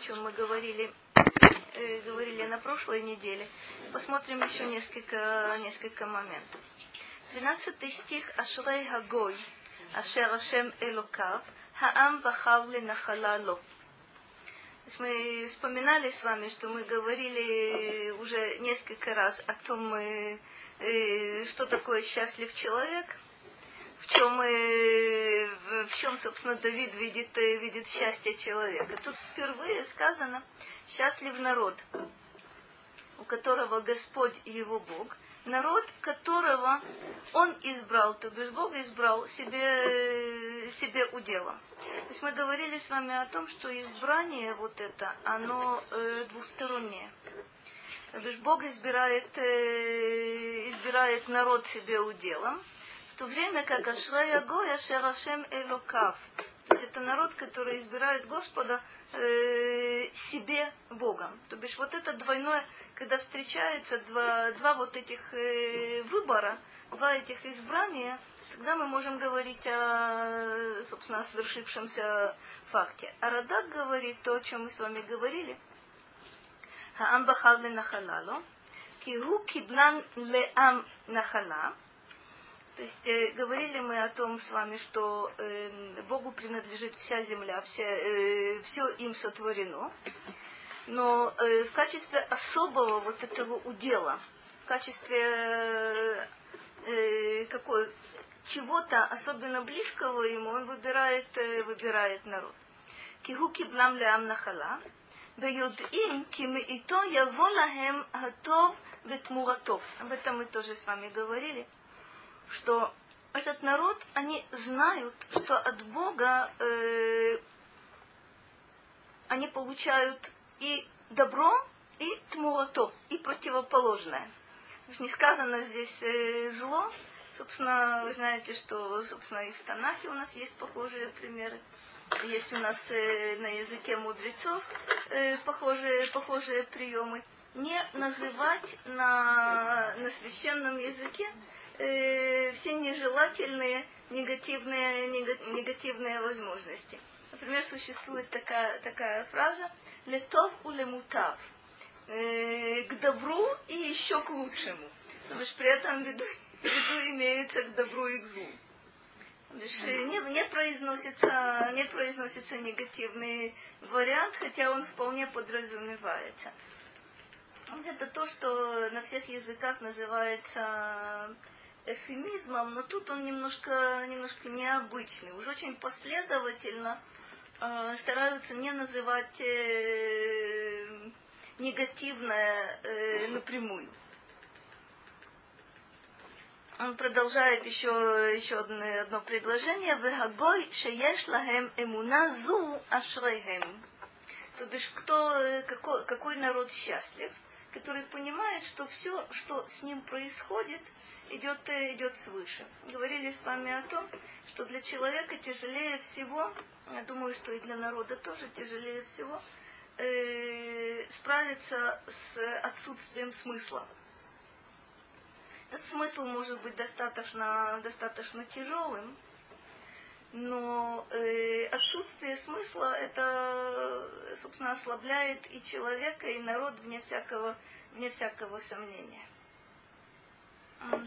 чем мы говорили, э, говорили на прошлой неделе. Посмотрим еще несколько, несколько моментов. 12 стих Ашрей Хагой, Ашер Ашем Элокав, Хаам Бахав Нахалало. Мы вспоминали с вами, что мы говорили уже несколько раз о том, э, э, что такое счастлив человек – в чем, э, в чем, собственно, Давид видит, э, видит счастье человека. Тут впервые сказано «счастлив народ, у которого Господь его Бог, народ, которого он избрал, то бишь Бог избрал себе, себе уделом. То есть мы говорили с вами о том, что избрание вот это, оно э, двустороннее. То бишь Бог избирает, э, избирает народ себе уделом, то время как Ашрая Гоя Шерашем Элокав. То есть это народ, который избирает Господа э, себе Богом. То бишь вот это двойное, когда встречается два, два вот этих э, выбора, два этих избрания, тогда мы можем говорить о, собственно, о свершившемся факте. А Радак говорит то, о чем мы с вами говорили. Хаам нахалало, кигу киблан леам нахала, то есть э, говорили мы о том с вами, что э, Богу принадлежит вся земля, вся, э, все им сотворено. Но э, в качестве особого вот этого удела, в качестве э, какой, чего-то особенно близкого ему, он выбирает, э, выбирает народ. Кигу киблам леам нахала, ויודעים כי מאיתו יבוא להם הטוב ותמורתו. Об этом мы тоже с вами говорили что этот народ, они знают, что от Бога э, они получают и добро, и тмурато, и противоположное. Не сказано здесь э, зло. Собственно, вы знаете, что собственно, и в Танахе у нас есть похожие примеры. Есть у нас э, на языке мудрецов э, похожие, похожие приемы. Не называть на, на священном языке э, все нежелательные негативные, негативные возможности. Например, существует такая, такая фраза «летов у лемутав» э, к добру и еще к лучшему. Потому что при этом в виду, в виду имеется к добру и к злу. Не, не, произносится, не произносится негативный вариант, хотя он вполне подразумевается. Это то, что на всех языках называется эфемизмом, но тут он немножко, немножко необычный. Уж очень последовательно э, стараются не называть э, негативное э, напрямую. Он продолжает еще, еще одно, одно предложение. Вегагой шееш лахем эмуна зу ашрейхем. То бишь, кто, э, какой, какой народ счастлив, который понимает, что все, что с ним происходит, идет, э, идет свыше. Говорили с вами о том, что для человека тяжелее всего, я думаю, что и для народа тоже тяжелее всего, э, справиться с отсутствием смысла. Этот смысл может быть достаточно, достаточно тяжелым, но э, отсутствие смысла это, собственно, ослабляет и человека, и народ вне всякого, вне всякого сомнения.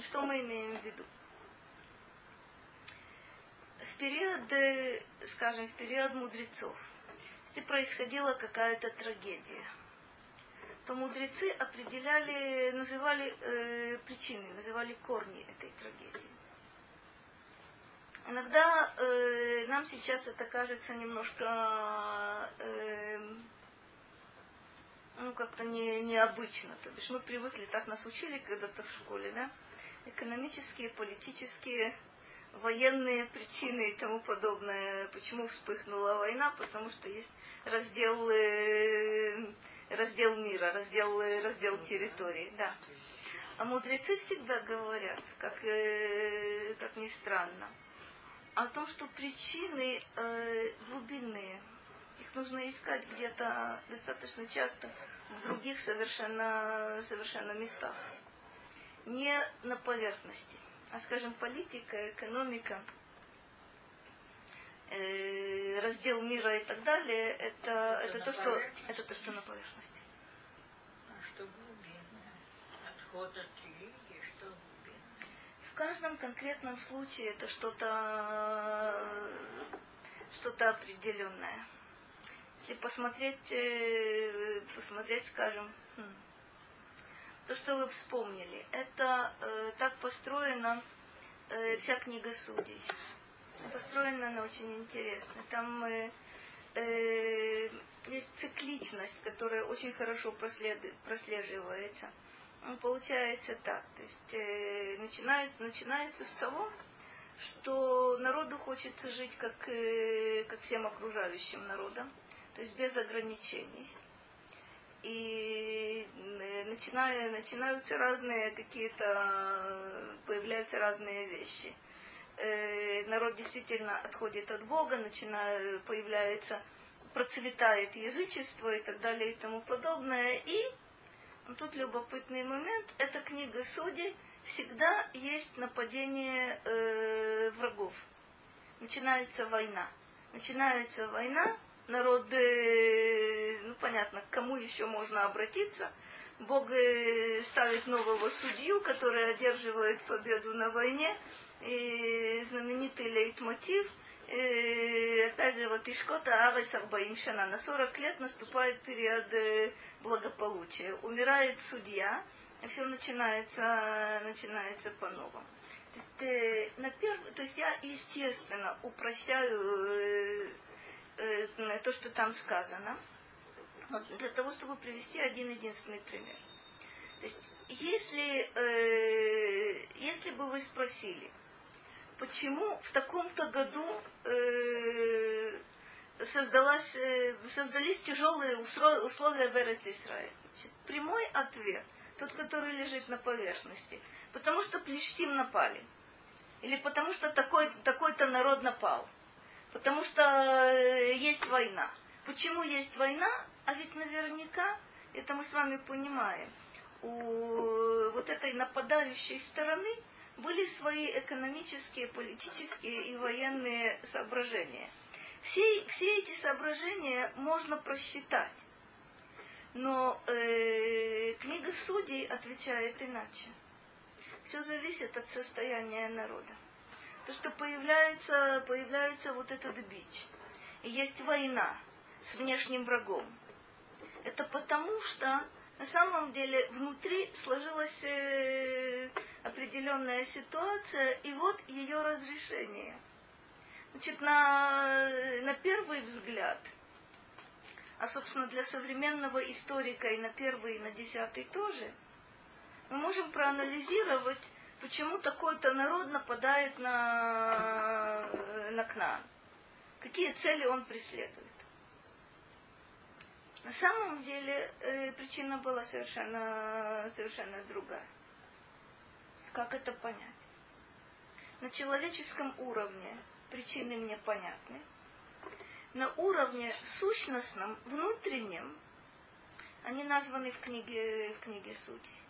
Что мы имеем в виду? В период, скажем, в период мудрецов, если происходила какая-то трагедия, то мудрецы определяли, называли э, причины, называли корни этой трагедии. Иногда э, нам сейчас это кажется немножко э, ну, как-то не, необычно. То бишь мы привыкли, так нас учили когда-то в школе, да? Экономические, политические, военные причины и тому подобное. Почему вспыхнула война? Потому что есть раздел, э, раздел мира, раздел, раздел территории, да. А мудрецы всегда говорят, как, э, как ни странно, о том, что причины э, глубинные, их нужно искать где-то достаточно часто в других совершенно, совершенно местах. Не на поверхности, а, скажем, политика, экономика. э, раздел мира и так далее, это, это, это, то, что, это то, что на поверхности. А что глубинное? Отход от? В каждом конкретном случае это что-то что-то определенное. Если посмотреть, э, посмотреть, скажем, хм, то, что вы вспомнили, это э, так построена э, вся книга судей. Построена она очень интересно. Там э, э, есть цикличность, которая очень хорошо прослеживается. Ну, получается так. То есть э, начинается, начинается с того, что народу хочется жить как, э, как всем окружающим народам, то есть без ограничений и э, начиная, начинаются разные какие-то, появляются разные вещи. Э, народ действительно отходит от Бога, начинает, появляется, процветает язычество и так далее и тому подобное. И тут любопытный момент, эта книга судей, всегда есть нападение э, врагов. Начинается война. Начинается война, народы, ну понятно, к кому еще можно обратиться. Бог э, ставит нового судью, который одерживает победу на войне. И знаменитый лейтмотив, э, опять же, вот Ишкота Арец Арбаим Шана. На 40 лет наступает период э, благополучия. Умирает судья, и все начинается, начинается по-новому. То есть, на перв... то есть я, естественно, упрощаю э, то, что там сказано, для того, чтобы привести один единственный пример. То есть, если, э, если бы вы спросили, почему в таком-то году э, создалась, э, создались тяжелые условия в Эрец Исраиль? прямой ответ, тот, который лежит на поверхности, потому что Плештим напали. Или потому что такой, такой-то народ напал потому что э, есть война. Почему есть война? А ведь наверняка, это мы с вами понимаем, у вот этой нападающей стороны были свои экономические, политические и военные соображения. Все, все эти соображения можно просчитать. Но э, книга судей отвечает иначе. Все зависит от состояния народа то, что появляется, появляется вот этот бич. И есть война с внешним врагом. Это потому, что на самом деле внутри сложилась э, определенная ситуация, и вот ее разрешение. Значит, на, на первый взгляд, а, собственно, для современного историка и на первый, и на десятый тоже, мы можем проанализировать почему такой-то народ нападает на, на Кнаан. Какие цели он преследует. На самом деле э, причина была совершенно, совершенно другая. Как это понять? На человеческом уровне причины мне понятны. На уровне сущностном, внутреннем, они названы в книге, в книге Судей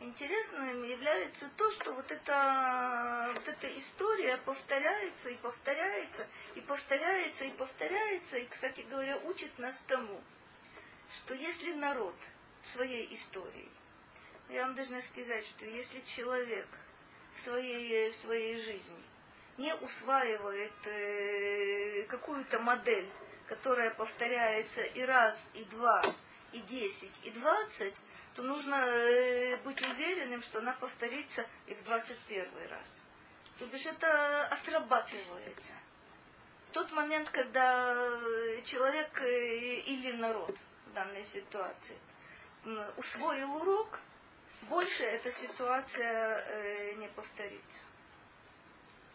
интересным является то, что вот эта, вот эта история повторяется и повторяется, и повторяется, и повторяется, и, кстати говоря, учит нас тому, что если народ своей истории, я вам должна сказать, что если человек в своей, в своей жизни не усваивает э, какую-то модель, которая повторяется и раз, и два, и десять, и двадцать, то нужно э, быть уверенным, что она повторится и в 21 раз. То бишь это отрабатывается. В тот момент, когда э, человек э, или народ в данной ситуации усвоил урок, больше эта ситуация не повторится.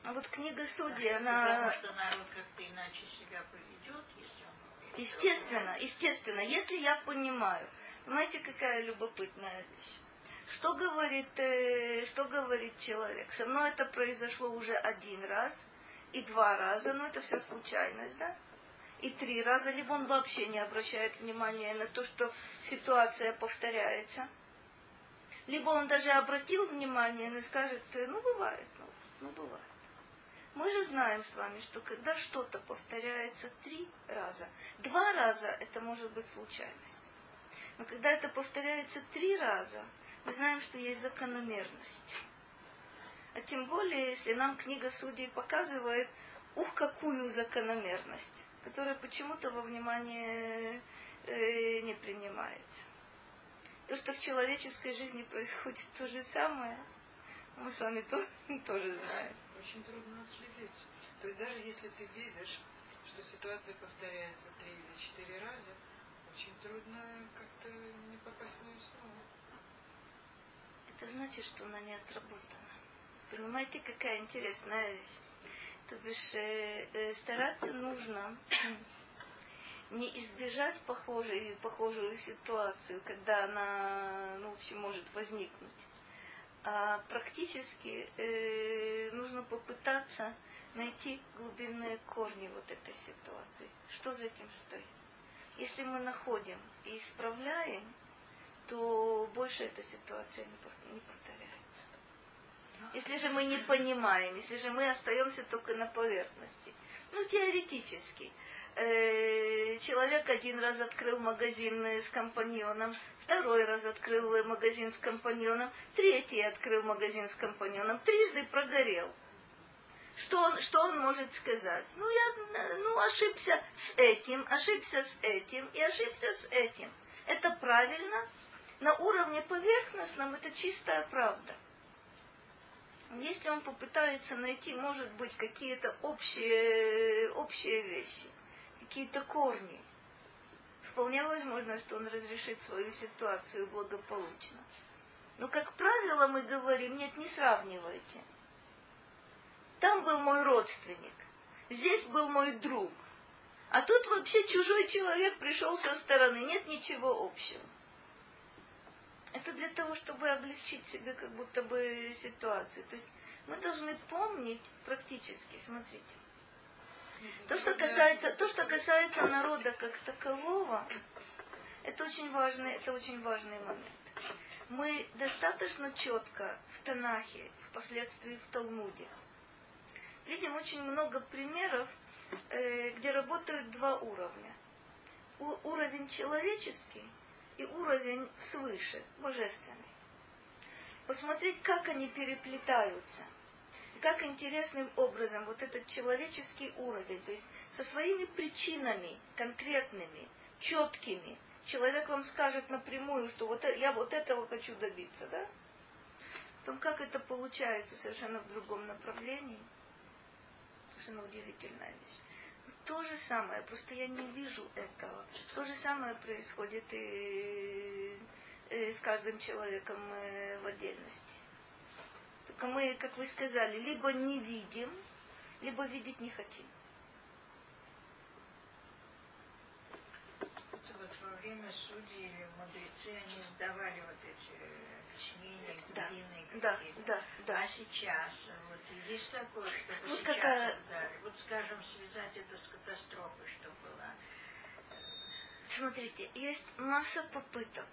А вот книга Судьи, она... Потому что народ как-то иначе себя поведет, если он... Естественно, естественно. Если я понимаю, Понимаете, какая любопытная вещь? Что говорит, э, что говорит человек? Со мной это произошло уже один раз и два раза, но это все случайность, да? И три раза, либо он вообще не обращает внимания на то, что ситуация повторяется, либо он даже обратил внимание и скажет, ну бывает, ну, ну бывает. Мы же знаем с вами, что когда что-то повторяется три раза, два раза это может быть случайность. Но когда это повторяется три раза, мы знаем, что есть закономерность. А тем более, если нам книга судей показывает, ух, какую закономерность, которая почему-то во внимание э, не принимается. То, что в человеческой жизни происходит то же самое, мы с вами то, тоже знаем. Очень трудно отследить. То есть даже если ты видишь, что ситуация повторяется три или четыре раза, очень трудно как-то не попасть в нее снова. Это значит, что она не отработана. Понимаете, какая интересная вещь? То бишь, э, э, стараться нужно не избежать похожей, похожую ситуацию, когда она, ну, в общем, может возникнуть. А практически э, нужно попытаться найти глубинные корни вот этой ситуации. Что за этим стоит? Если мы находим и исправляем, то больше эта ситуация не повторяется. Если же мы не понимаем, если же мы остаемся только на поверхности, ну, теоретически, э, человек один раз открыл магазин с компаньоном, второй раз открыл магазин с компаньоном, третий открыл магазин с компаньоном, трижды прогорел. Что он, что он может сказать? Ну, я ну, ошибся с этим, ошибся с этим и ошибся с этим. Это правильно? На уровне поверхностном это чистая правда. Если он попытается найти, может быть, какие-то общие, общие вещи, какие-то корни, вполне возможно, что он разрешит свою ситуацию благополучно. Но, как правило, мы говорим, нет, не сравнивайте. Там был мой родственник, здесь был мой друг. А тут вообще чужой человек пришел со стороны, нет ничего общего. Это для того, чтобы облегчить себе как будто бы ситуацию. То есть мы должны помнить практически, смотрите. То, что касается, то, что касается народа как такового, это очень важный, это очень важный момент. Мы достаточно четко в Танахе, впоследствии в Талмуде, видим очень много примеров, э, где работают два уровня. Уровень человеческий и уровень свыше, божественный. Посмотреть, как они переплетаются. Как интересным образом вот этот человеческий уровень, то есть со своими причинами конкретными, четкими, человек вам скажет напрямую, что вот я вот этого хочу добиться, да? Потом как это получается совершенно в другом направлении. Совершенно удивительная вещь то же самое, просто я не вижу этого. То же самое происходит и, и с каждым человеком э, в отдельности. Только мы, как вы сказали, либо не видим, либо видеть не хотим. Вот во время судей мудрецы, они сдавали вот эти э, объяснения, да, да, да, да. А сейчас вот есть такое, что вот сейчас какая... дали? Вот, скажем, связать это с катастрофой, что была. Смотрите, есть масса попыток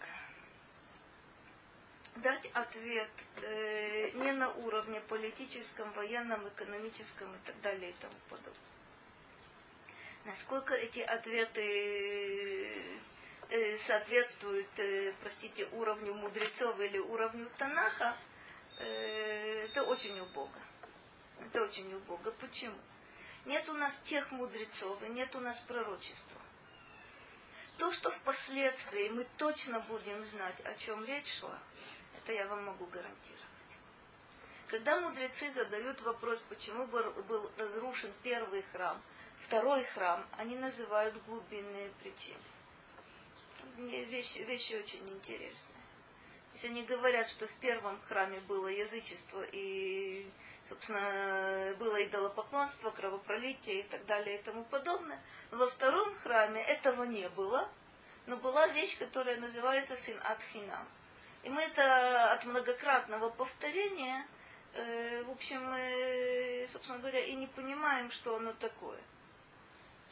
дать ответ э, не на уровне политическом, военном, экономическом и так далее и тому подобное. Насколько эти ответы Э, соответствует, э, простите, уровню мудрецов или уровню Танаха, э, это очень убого. Это очень убого. Почему? Нет у нас тех мудрецов и нет у нас пророчества. То, что впоследствии мы точно будем знать, о чем речь шла, это я вам могу гарантировать. Когда мудрецы задают вопрос, почему был разрушен первый храм, второй храм, они называют глубинные причины вещи, вещи очень интересные. Если они говорят, что в первом храме было язычество и, собственно, было идолопоклонство, кровопролитие и так далее и тому подобное, во втором храме этого не было, но была вещь, которая называется сын Атхинам. И мы это от многократного повторения, э, в общем, мы, собственно говоря, и не понимаем, что оно такое.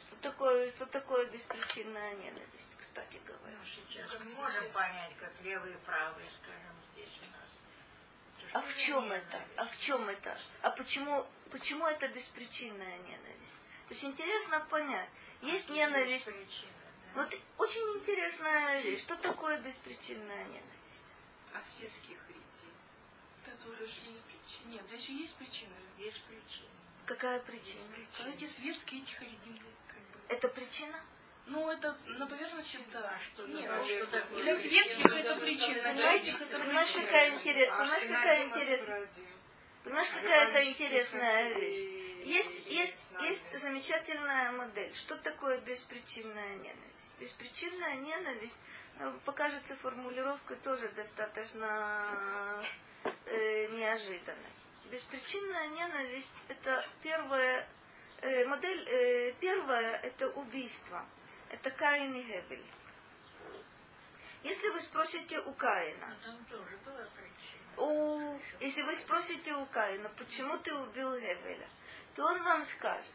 Что такое, что такое беспричинная ненависть, кстати говоря. Ну, сейчас мы можем понять, как левые и правые, скажем, здесь у нас А в чем это? А в чем это? А почему, почему это беспричинная ненависть? То есть интересно понять. Есть ненависть. Вот очень интересная вещь. Что такое беспричинная ненависть? А? Это тоже же есть причина. Нет, здесь же есть причина. Есть причина. Какая причина? А эти светские эти харидим, как бы. Это причина? Ну, это на поверхности, да. что Нет, ну, Что такое? для светских это причина, для Понимаете, этих это понимаешь, причина. какая, интерес, А понимаешь, какая интересная, понимаешь, какая это интересная вещь? Есть, есть, есть замечательная модель. Что такое беспричинная ненависть? Беспричинная ненависть, ну, покажется формулировка тоже достаточно э, неожиданной. Беспричинная ненависть это первая э, модель, э, первая это убийство. Это Каин и Гевель. Если вы спросите у Каина, причина. у, если вы спросите у Каина, почему ты убил Гевеля, то он вам скажет,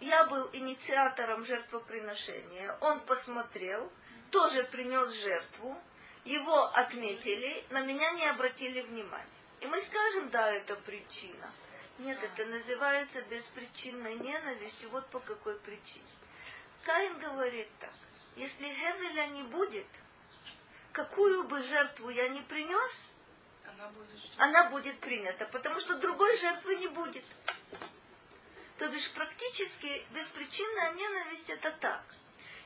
я был инициатором жертвоприношения, он посмотрел, тоже принес жертву, его отметили, на меня не обратили внимания. И мы скажем, да, это причина. Нет, это называется беспричинной ненавистью, вот по какой причине. Каин говорит так, если Гевеля не будет, какую бы жертву я ни принес, Она будет она будет принята, потому что другой жертвы не будет. То бишь практически беспричинная ненависть это так.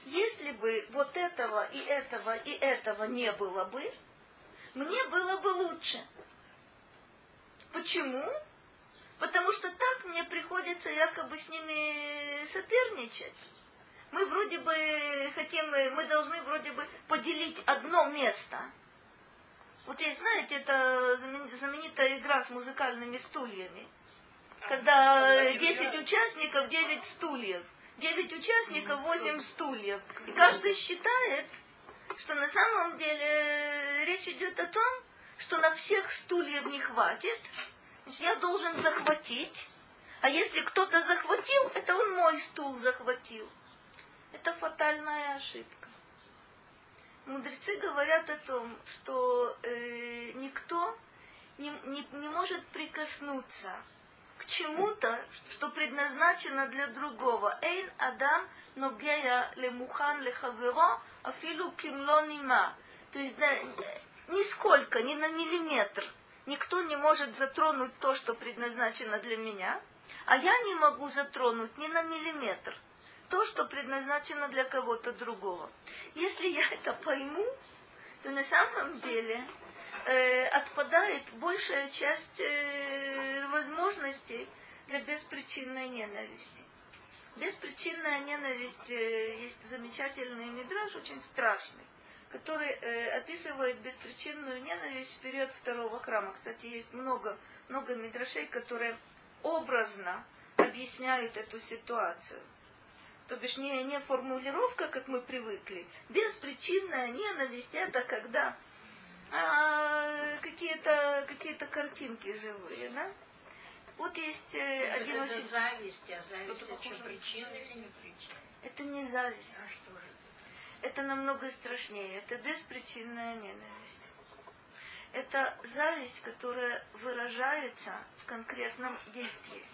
Если бы вот этого и этого и этого не было бы, мне было бы лучше. Почему? Потому что так мне приходится якобы с ними соперничать. Мы вроде бы хотим, мы должны вроде бы поделить одно место. Вот есть, знаете, это знамен- знаменитая игра с музыкальными стульями. Когда 10 участников, 9 стульев. 9 участников, 8 стульев. И каждый считает, что на самом деле э, речь идет о том, что на всех стульев не хватит. Значит, я должен захватить. А если кто-то захватил, это он мой стул захватил. Это фатальная ошибка. Мудрецы говорят о том, что э, никто не, не, не может прикоснуться к чему-то, что предназначено для другого. Эйн адам ногея лемухан лехаверо афилу кимло нима. То есть да, нисколько, ни на миллиметр. Никто не может затронуть то, что предназначено для меня, а я не могу затронуть ни на миллиметр то, что предназначено для кого-то другого. Если я это пойму, то на самом деле э, отпадает большая часть э, возможностей для беспричинной ненависти. Беспричинная ненависть, э, есть замечательный мидраж, очень страшный, который э, описывает беспричинную ненависть в период второго храма. Кстати, есть много, много мидрашей, которые образно объясняют эту ситуацию. То бишь не, не формулировка, как мы привыкли. Беспричинная ненависть это когда а, какие-то какие картинки живые, да? Вот есть э, один это очень... зависть, а зависть Это это причина или не причина? Это не зависть. А что же? Это намного страшнее. Это беспричинная ненависть. Это зависть, которая выражается в конкретном действии.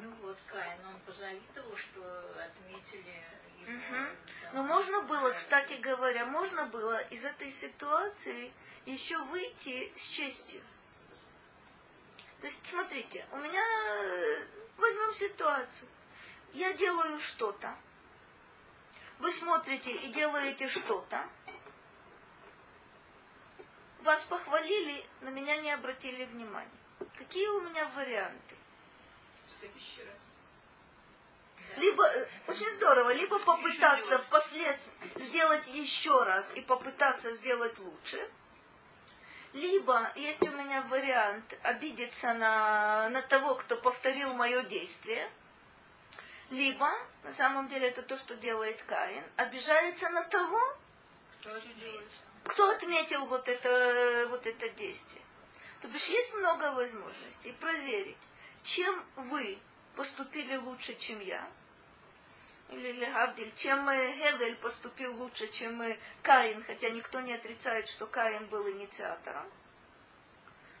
Ну вот Каин, он позавидовал, что отметили там, Но можно было, кстати говоря, можно было из этой ситуации еще выйти с честью. То есть, смотрите, у меня э, возьмем ситуацию. Я делаю что-то. Вы смотрите и делаете что-то. Вас похвалили, на меня не обратили внимания. Какие у меня варианты? В следующий раз. Либо, э, очень здорово, либо попытаться впоследствии сделать еще раз и попытаться сделать лучше, либо есть у меня вариант обидеться на, на того, кто повторил мое действие, либо, на самом деле это то, что делает Каин, обижается на того, Кто отметил вот это, вот это действие. То бишь есть много возможностей проверить, чем вы поступили лучше, чем я, или Легавдиль, чем Гевель поступил лучше, чем Каин, хотя никто не отрицает, что Каин был инициатором.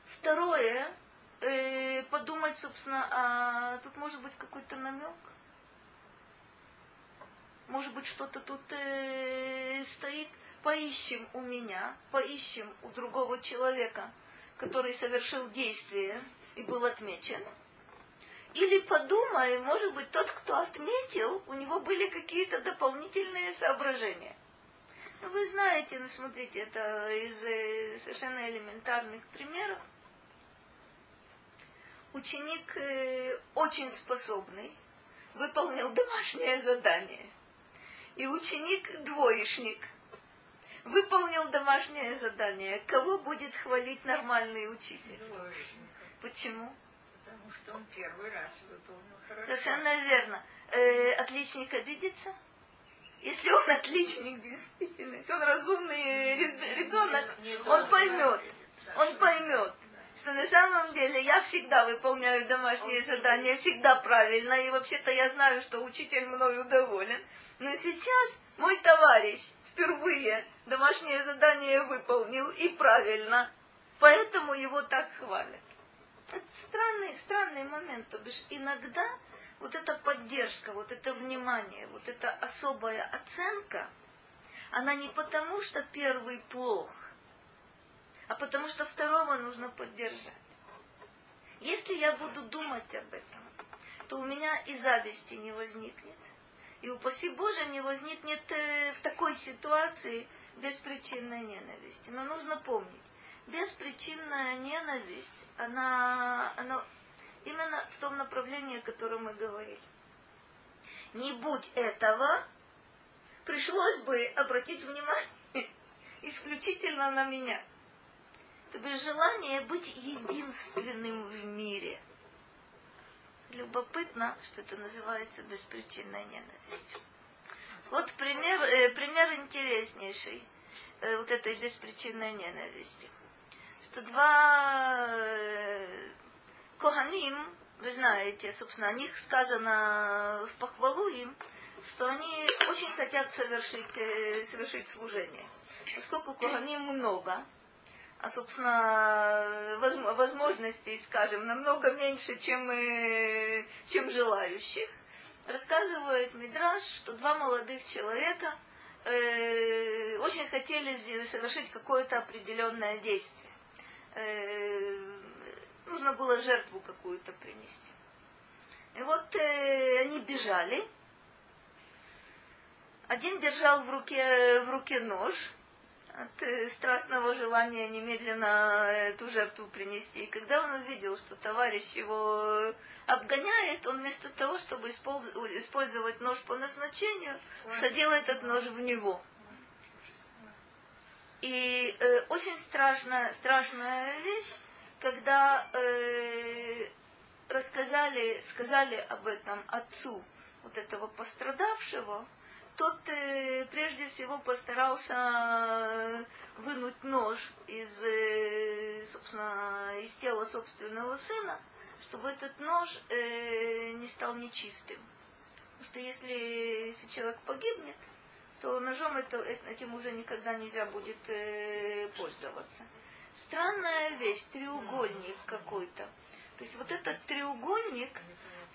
Второе, э, подумать, собственно, а тут может быть какой-то намек. Может быть, что-то тут э, стоит. Поищем у меня, поищем у другого человека, который совершил действие и был отмечен. Или подумаем, может быть, тот, кто отметил, у него были какие-то дополнительные соображения. Ну, вы знаете, ну, смотрите, это из э, совершенно элементарных примеров. Ученик э, очень способный, выполнил домашнее задание. И ученик двоечник выполнил домашнее задание. Кого будет хвалить нормальный учитель? Двоечника. Почему? Что он первый раз выполнил хорошо. Совершенно верно. Э, отличник обидится? Если он отличник, действительно, если он разумный ребенок, Не он поймет, обидеться. он поймет, что на самом деле я всегда выполняю домашние задания, всегда правильно, и вообще-то я знаю, что учитель мною доволен. Но сейчас мой товарищ впервые домашнее задание выполнил и правильно, поэтому его так хвалят. Это странный, странный момент, то бишь иногда вот эта поддержка, вот это внимание, вот эта особая оценка, она не потому, что первый плох, а потому что второго нужно поддержать. Если я буду думать об этом, то у меня и зависти не возникнет, и упаси Боже не возникнет э, в такой ситуации беспричинной ненависти. Но нужно помнить, беспричинная ненависть, она, она именно в том направлении, о котором мы говорили. Не будь этого, пришлось бы обратить внимание исключительно на меня. То есть желание быть единственным в мире. Любопытно, что это называется беспричинной ненавистью. Вот пример, э, пример интереснейший э, вот этой беспричинной ненависти. Что два э, Коганим, вы знаете, собственно, о них сказано в похвалу им, что они очень хотят совершить, э, совершить служение. Поскольку Коганим много, а, собственно, воз- возможностей, скажем, намного меньше, чем, э, чем желающих, рассказывает Мидраш, что два молодых человека э, очень хотели совершить какое-то определенное действие. Э, нужно было жертву какую-то принести. И вот э, они бежали. Один держал в руке, в руке нож от э, страстного желания немедленно эту жертву принести. И когда он увидел, что товарищ его обгоняет, он вместо того, чтобы использ- использовать нож по назначению, всадил этот нож в него. И э, очень страшная, страшная вещь, когда э, рассказали, сказали об этом отцу вот этого пострадавшего, тот э, прежде всего постарался э, вынуть нож из, э, собственно, из тела собственного сына, чтобы этот нож э, не стал нечистым. Потому что если, если человек погибнет, то ножом это, этим уже никогда нельзя будет э, пользоваться. Странная вещь, треугольник какой-то. То есть вот этот треугольник,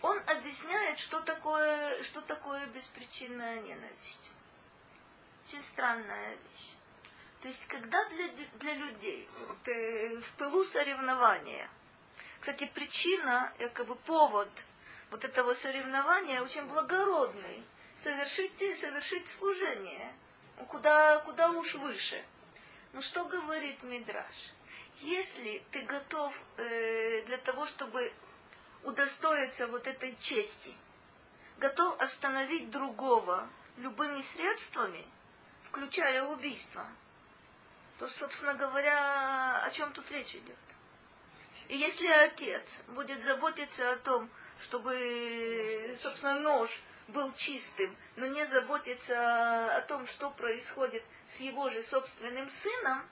он объясняет, что такое, что такое беспричинная ненависть. Очень странная вещь. То есть, когда для, для людей вот, э, в пылу соревнования, кстати, причина, якобы повод вот этого соревнования очень благородный, совершить, совершить служение, куда, куда уж выше. Но что говорит Мидраш? Если ты готов э, для того, чтобы удостоиться вот этой чести, готов остановить другого любыми средствами, включая убийство, то, собственно говоря, о чем тут речь идет? И если отец будет заботиться о том, чтобы, собственно, нож был чистым, но не заботиться о том, что происходит с его же собственным сыном,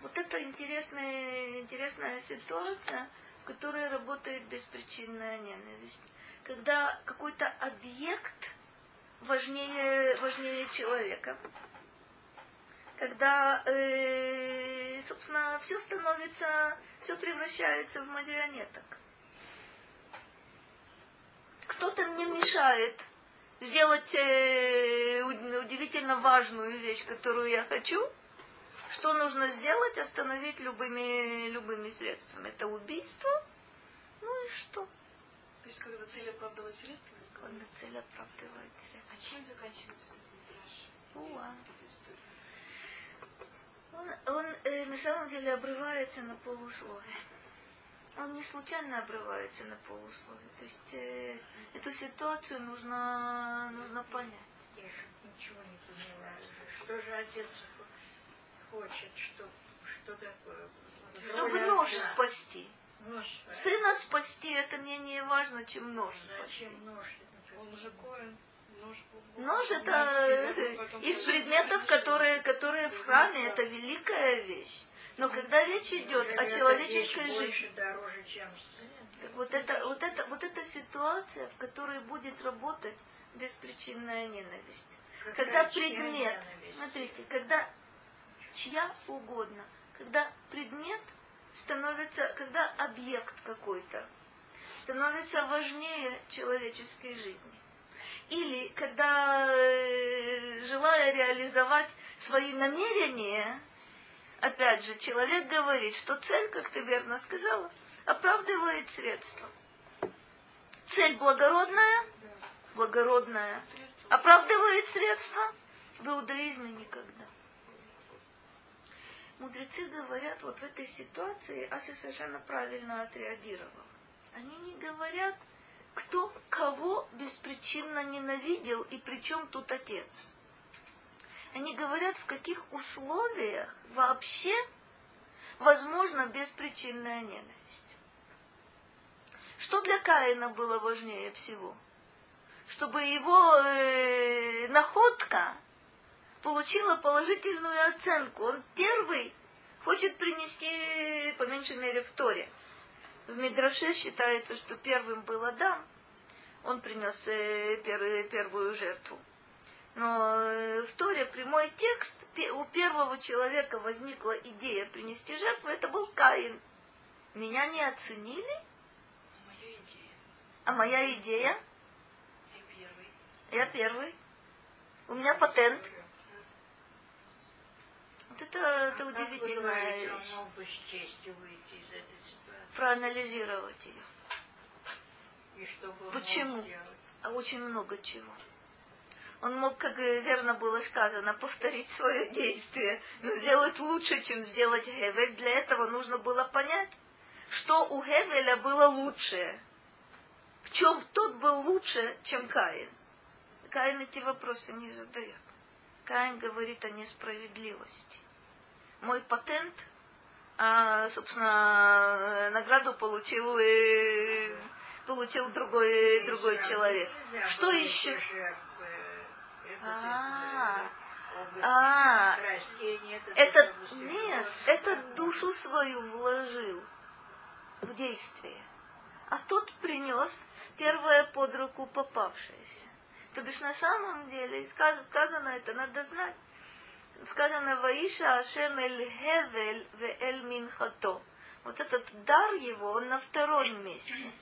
вот это интересная, интересная ситуация, в которой работает беспричинная ненависть. Когда какой-то объект важнее, важнее человека. Когда э, собственно, все становится, все превращается в марионеток. Кто-то мне мешает сделать э, удивительно важную вещь, которую я хочу. Что нужно сделать? Остановить любыми, любыми средствами. Это убийство. Ну и что? То есть, когда цель оправдывает средства? Когда цель оправдывает средства. А чем заканчивается этот митраж? Уа. Он, он э, на самом деле обрывается на полусловие. Он не случайно обрывается на полусловие. То есть э, эту ситуацию нужно, нужно понять. Я же ничего не поняла. Что же отец хочет, что, что такое? Чтобы нож отца. спасти. Нож. Сына спасти это менее важно, чем нож спасти. Зачем нож? Он уже коин. Нож, Нож это э, из предметов, которые, которые в храме, это великая вещь. Но когда речь идет о человеческой жизни, дороже, так вот это, вот это, вот эта ситуация, в которой будет работать беспричинная ненависть. Когда Какая предмет, ненависть? смотрите, когда чья угодно, когда предмет становится, когда объект какой-то становится важнее человеческой жизни. Или когда, э, желая реализовать свои намерения, опять же, человек говорит, что цель, как ты верно сказала, оправдывает средства. Цель благородная, благородная, оправдывает средства, в иудаизме никогда. Мудрецы говорят, вот в этой ситуации Ася совершенно правильно отреагировал. Они не говорят, кто кого беспричинно ненавидел и при чем тут отец. Они говорят, в каких условиях вообще возможна беспричинная ненависть. Что для Каина было важнее всего? Чтобы его э, находка получила положительную оценку. Он первый хочет принести, по меньшей мере, в Торе. В Мидраше считается, что первым был Адам. Он принес э, пер- первую жертву. Но э, в Торе прямой текст, у первого человека возникла идея принести жертву, это был Каин. Меня не оценили, Моя идея. а моя идея, Я первый. я первый. У меня патент. Вот это, это вы удивительная вещь. Он мог бы с честью выйти из этой ситуации. Проанализировать ее. И что бы Почему? А очень много чего. Он мог, как и верно было сказано, повторить свое действие, но сделать лучше, чем сделать Гевель. Для этого нужно было понять, что у Гевеля было лучшее. В чем тот был лучше, чем Каин. Каин эти вопросы не задает. Каин говорит о несправедливости. Мой патент, а, собственно, награду получил, э, получил другой, другой человек. Что еще? А, а, область нет, этот душу свою вложил в действие. А тот принес первое под руку попавшееся. То бишь на самом деле сказ- сказано это, надо знать. Сказано Ваиша Ашем эль Хевель ве эль Минхато. Вот этот дар его, он на втором месте.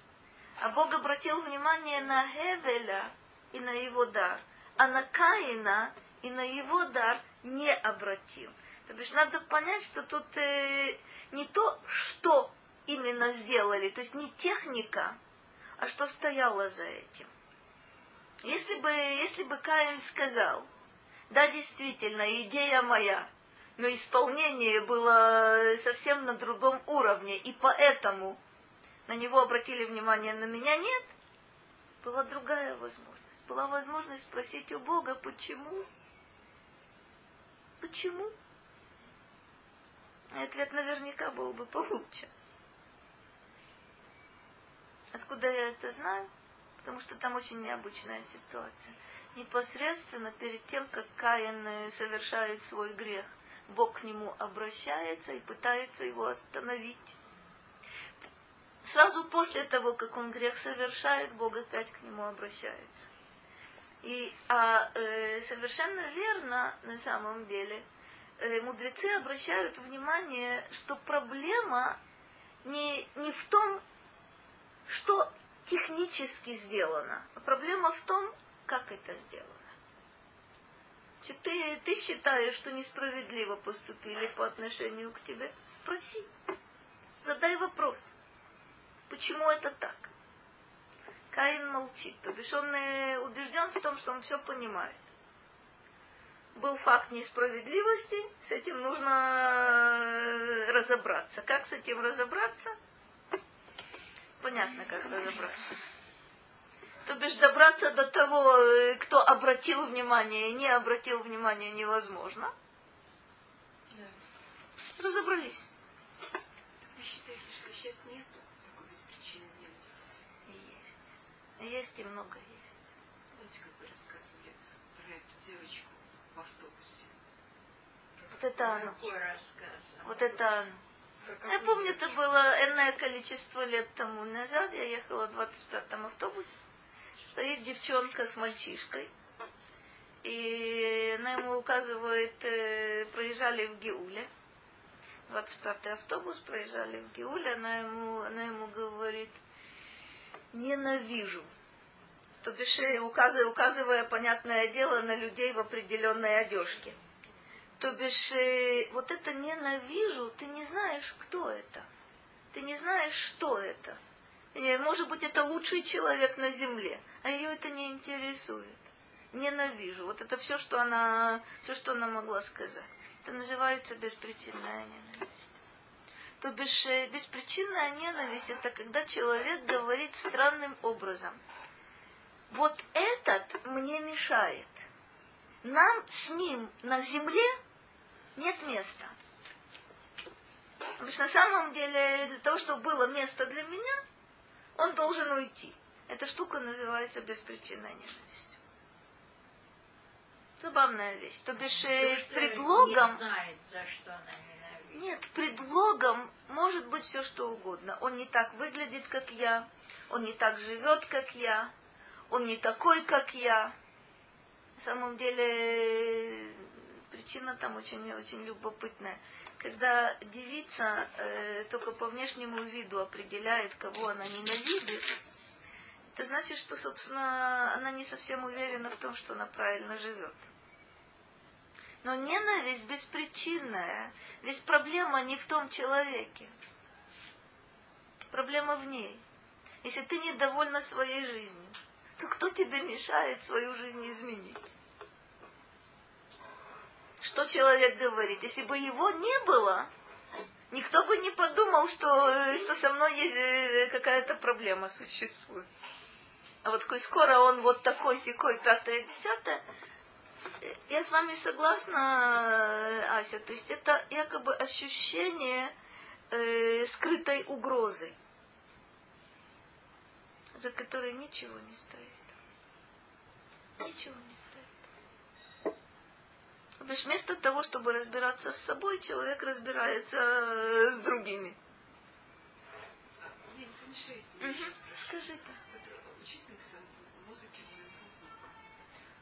А Бог обратил внимание на Хевеля и на его дар, а на Каина и на его дар не обратил. То бишь надо понять, что тут э, не то, что именно сделали, то есть не техника, а что стояло за этим. Если бы, если бы Каин сказал, да, действительно, идея моя, но исполнение было совсем на другом уровне, и поэтому на него обратили внимание, на меня нет, была другая возможность. Была возможность спросить у Бога, почему? Почему? И ответ наверняка был бы получен. Откуда я это знаю? Потому что там очень необычная ситуация. Непосредственно перед тем, как Каин э, совершает свой грех, Бог к нему обращается и пытается его остановить. Сразу после того, как он грех совершает, Бог опять к нему обращается. И а, э, совершенно верно, на самом деле, э, мудрецы обращают внимание, что проблема не, не в том, что технически сделано, а проблема в том, как это сделано. Ты, ты считаешь, что несправедливо поступили по отношению к тебе? Спроси. Задай вопрос. Почему это так? Каин молчит. То бишь он э, убежден в том, что он все понимает. Был факт несправедливости, с этим нужно э, разобраться. Как с этим разобраться? Понятно, как разобраться. То бишь добраться до того, э, кто обратил внимание и не обратил внимания, невозможно. Да. Разобрались. Вы считаете, что сейчас нет такой беспричинной ненависти? Есть. И много есть. Знаете, как вы рассказывали про эту девочку в автобусе? Вот это оно. Рассказ? Вот это оно. Я помню, это было энное количество лет тому назад. Я ехала в 25-м автобусе. Стоит девчонка с мальчишкой. И она ему указывает, э, проезжали в Геуле. 25-й автобус, проезжали в Геуле. Она ему, она ему говорит, ненавижу. То бишь, э, указывая, указывая, понятное дело, на людей в определенной одежке. То бишь, э, вот это ненавижу, ты не знаешь, кто это. Ты не знаешь, что это. Может быть, это лучший человек на земле, а ее это не интересует. Ненавижу. Вот это все, что она, все, что она могла сказать. Это называется беспричинная ненависть. То бишь, э, беспричинная ненависть это когда человек говорит странным образом. Вот этот мне мешает. Нам с ним на земле нет места. Потому что на самом деле для того, чтобы было место для меня, он должен уйти. Эта штука называется беспричинной ненавистью. Забавная вещь. То бишь э, предлогом... Не знает, за что ненавидит. Нет, предлогом может быть все что угодно. Он не так выглядит, как я. Он не так живет, как я. Он не такой, как я. На самом деле причина там очень-очень любопытная. Когда девица э, только по внешнему виду определяет, кого она ненавидит, это значит, что, собственно, она не совсем уверена в том, что она правильно живет. Но ненависть беспричинная. Ведь проблема не в том человеке. Проблема в ней. Если ты недовольна своей жизнью, то кто тебе мешает свою жизнь изменить? Что человек говорит? Если бы его не было, никто бы не подумал, что, что со мной есть э, какая-то проблема существует. А вот скоро он вот такой, секой, пятое, десятое, я с вами согласна, Ася, то есть это якобы ощущение э, скрытой угрозы, за которой ничего не стоит. Ничего не стоит. То есть вместо того, чтобы разбираться с собой, человек разбирается э, с другими. Я не помешаю, угу. Скажите. Вот учительница музыки.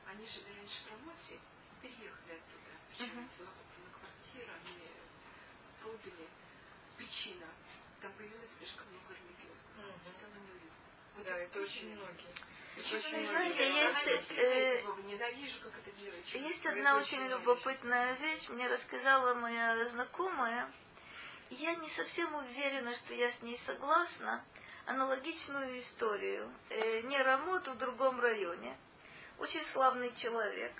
Они жили раньше в Рамоте, переехали оттуда. Причем угу. была куплена квартира, они продали. Причина. Там появилось слишком много религиозных. Угу. Стало неуютно. Вот да, это очень многие. Знаете, есть, э, есть одна очень любопытная вещь, мне рассказала моя знакомая. Я не совсем уверена, что я с ней согласна. Аналогичную историю. Э, не Рамот в другом районе. Очень славный человек,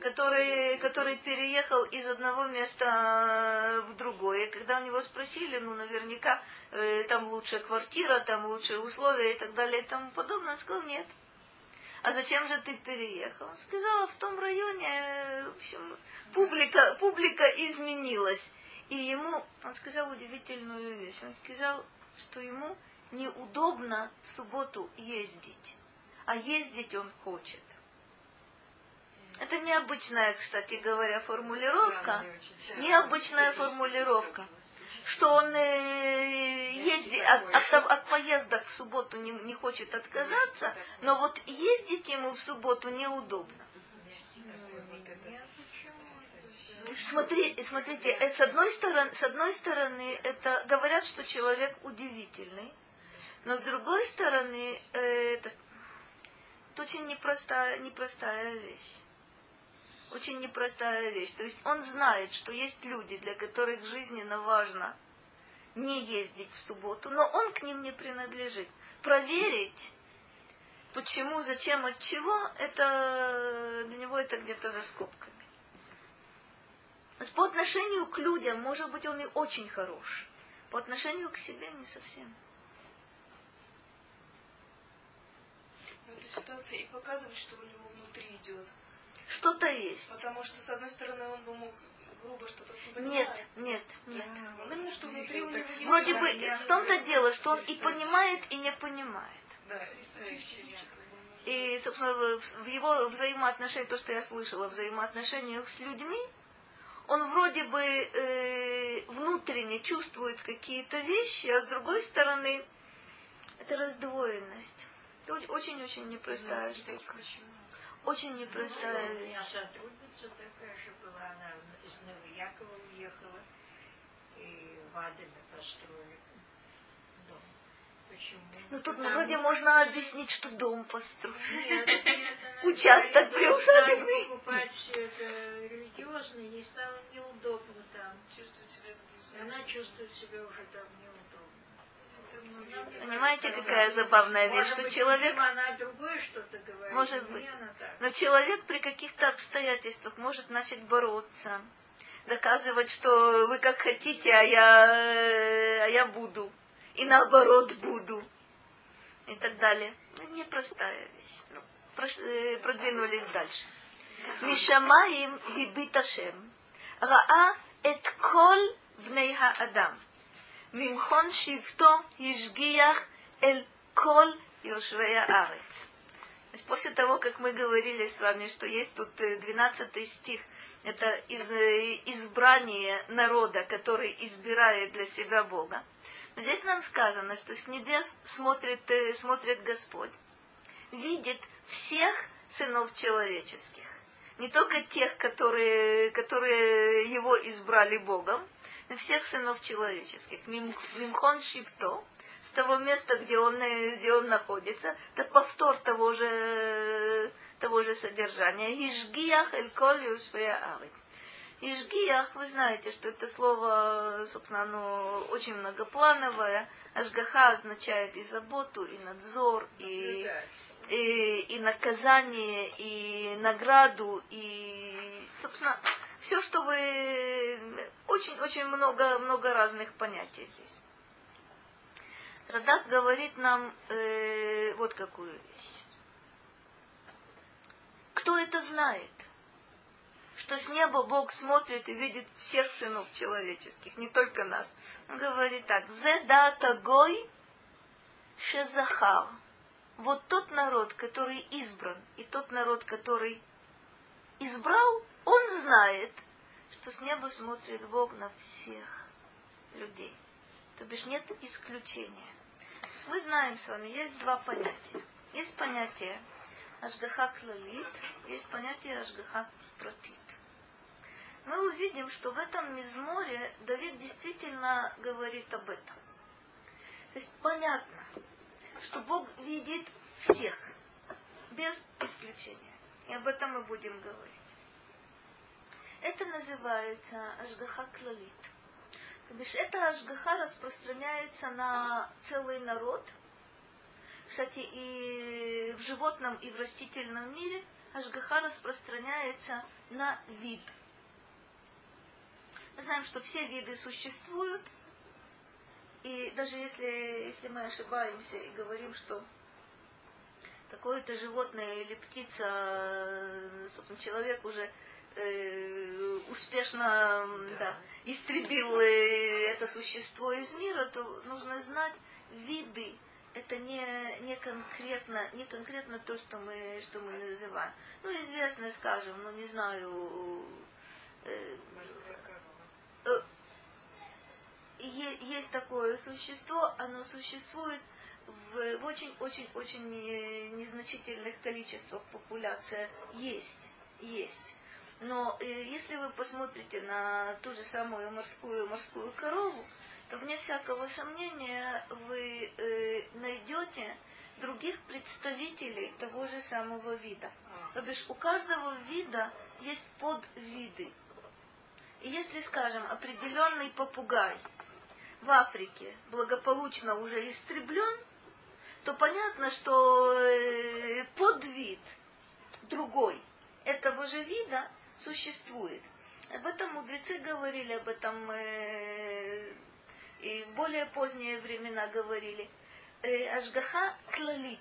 который, который переехал из одного места в другое. Когда у него спросили, ну, наверняка, э, там лучшая квартира, там лучшие условия и так далее и тому подобное, он сказал, нет, а зачем же ты переехал? Он сказал, в том районе, в общем, публика, публика изменилась. И ему, он сказал удивительную вещь. Он сказал, что ему неудобно в субботу ездить. А ездить он хочет. Это необычная, кстати говоря, формулировка. Необычная формулировка что он э, ездит, от, от, от поездок в субботу не, не хочет отказаться, но вот ездить ему в субботу неудобно. Смотри, смотрите, э, с одной стороны, с одной стороны, это говорят, что человек удивительный, но с другой стороны, это, это очень непростая, непростая вещь. Очень непростая вещь. То есть он знает, что есть люди, для которых жизненно важно не ездить в субботу, но он к ним не принадлежит. Проверить, почему, зачем, от чего, это для него это где-то за скобками. По отношению к людям, может быть, он и очень хорош. По отношению к себе не совсем. Но эта ситуация и показывает, что у него внутри идет. Что-то есть. Потому что, с одной стороны, он бы мог грубо что-то Нет, нет, нет. Он именно, что внутри у него не Вроде бы в том-то дело, что он и понимает, и не понимает. Да, И, собственно, в его взаимоотношениях, то, что я слышала, взаимоотношениях с людьми, он вроде бы э, внутренне чувствует какие-то вещи, а с другой стороны, это раздвоенность. Это очень-очень непростая штука. Очень непростая У меня вещь. сотрудница такая же была, она из Новоякова уехала, и в Адаме построили дом. Почему? Ну тут Потому вроде можно объяснить, что дом она Участок приусадебный. покупать все это религиозно, ей стало неудобно там. чувствует себя она чувствует себя уже там неудобно. Понимаете, какая забавная вещь, что человек. Может быть. но человек при каких-то обстоятельствах может начать бороться, доказывать, что вы как хотите, а я, а я буду, и наоборот буду, и так далее. Ну, непростая вещь. Ну, прош- э, продвинулись дальше. Мишамаим гибит Ашем. Раа эт кол бней хаадам. ממכון שבטו השגיח אל כל יושבי הארץ. То есть после того, как мы говорили с вами, что есть тут э, 12 стих, это из- э, избрание народа, который избирает для себя Бога. Но здесь нам сказано, что с небес смотрит, э, смотрит Господь, видит всех сынов человеческих. Не только тех, которые, которые его избрали Богом, но всех сынов человеческих. Мим- Мимхон Шифто, с того места, где он, э, где он находится, это повтор того же, того же содержания. Ишгиях эль коль юшвея арец. Ишгиях, вы знаете, что это слово, собственно, оно очень многоплановое. Ашгаха означает и заботу, и надзор, и, и, и наказание, и награду, и, собственно, все, что вы... Очень-очень много, много разных понятий здесь. Радак говорит нам э, вот какую вещь. Кто это знает? Что с неба Бог смотрит и видит всех сынов человеческих, не только нас. Он говорит так. Зе дата гой шезахар. Вот тот народ, который избран, и тот народ, который избрал, он знает, что с неба смотрит Бог на всех людей. То бишь нет исключения. Мы знаем с вами, есть два понятия. Есть понятие Ашгаха клалит, есть понятие Ашгаха протит. Мы увидим, что в этом мизморе Давид действительно говорит об этом. То есть понятно, что Бог видит всех, без исключения. И об этом мы будем говорить. Это называется Ашгаха клалит. То бишь, эта Ашгаха распространяется на целый народ. Кстати, и в животном, и в растительном мире Ашгаха распространяется на вид. Мы знаем, что все виды существуют, и даже если, если мы ошибаемся и говорим, что какое-то животное или птица, собственно, человек уже э, успешно да, истребил э, это существо из мира, то нужно знать виды. Это не, не, конкретно, не конкретно то, что мы, что мы называем. Ну, известно, скажем, ну, не знаю, э, э, есть такое существо, оно существует в, в очень-очень-очень незначительных количествах популяция. Есть, есть. Но э, если вы посмотрите на ту же самую морскую морскую корову, то вне всякого сомнения вы э, найдете других представителей того же самого вида. То бишь у каждого вида есть подвиды. И если, скажем, определенный попугай в Африке благополучно уже истреблен, то понятно, что э, подвид другой этого же вида существует. Об этом мудрецы говорили, об этом э, и в более поздние времена говорили. Э, ажгаха клалит,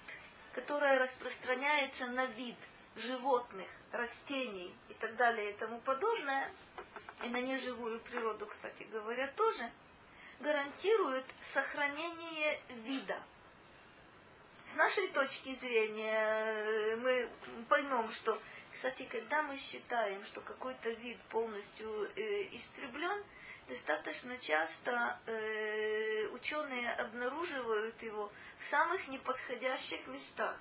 которая распространяется на вид животных, растений и так далее и тому подобное, и на неживую природу, кстати говоря, тоже, гарантирует сохранение вида. С нашей точки зрения э, мы поймем, что, кстати, когда мы считаем, что какой-то вид полностью э, истреблен, достаточно часто э, ученые обнаруживают его в самых неподходящих местах,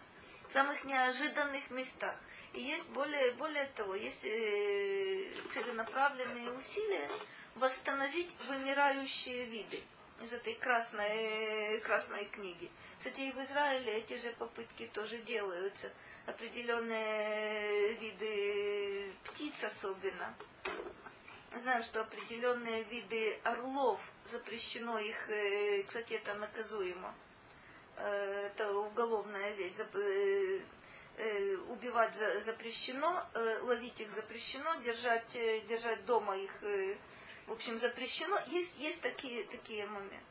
в самых неожиданных местах. И есть более, более того, есть э, целенаправленные усилия восстановить вымирающие виды из этой красной, красной книги. Кстати, и в Израиле эти же попытки тоже делаются. Определенные виды птиц особенно. Знаем, что определенные виды орлов запрещено их, э, кстати, это наказуемо. Э, это уголовная вещь Э, убивать запрещено, ловить их запрещено, держать, держать дома их, в общем, запрещено. Есть, есть такие, такие моменты.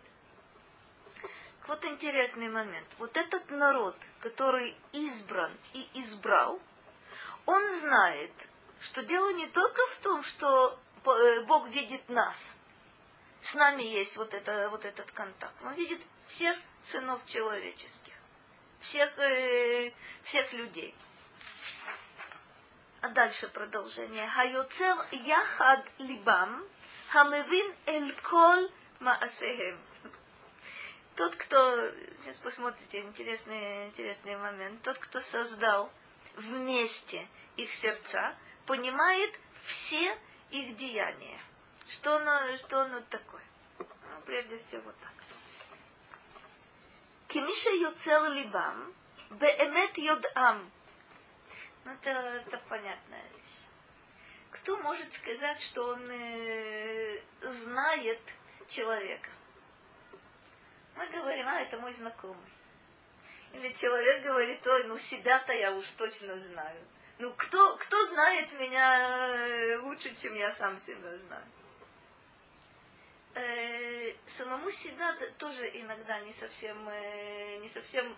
Вот интересный момент. Вот этот народ, который избран и избрал, он знает, что дело не только в том, что Бог видит нас. С нами есть вот, это, вот этот контакт. Он видит всех сынов человеческих всех, э, всех людей. А дальше продолжение. Хайоцер яхад либам, хамевин эль кол маасеем. Тот, кто, сейчас посмотрите, интересный, интересный момент, тот, кто создал вместе их сердца, понимает все их деяния. Что оно, что оно такое? Ну, прежде всего так. Кимиша юцер либам, беэмет йодам. Ну, это, это понятная вещь. Кто может сказать, что он э, знает человека? Мы говорим, а, это мой знакомый. Или человек говорит, ой, ну себя-то я уж точно знаю. Ну, кто, кто знает меня э, лучше, чем я сам себя знаю? э, самому себя тоже иногда не совсем, э, не совсем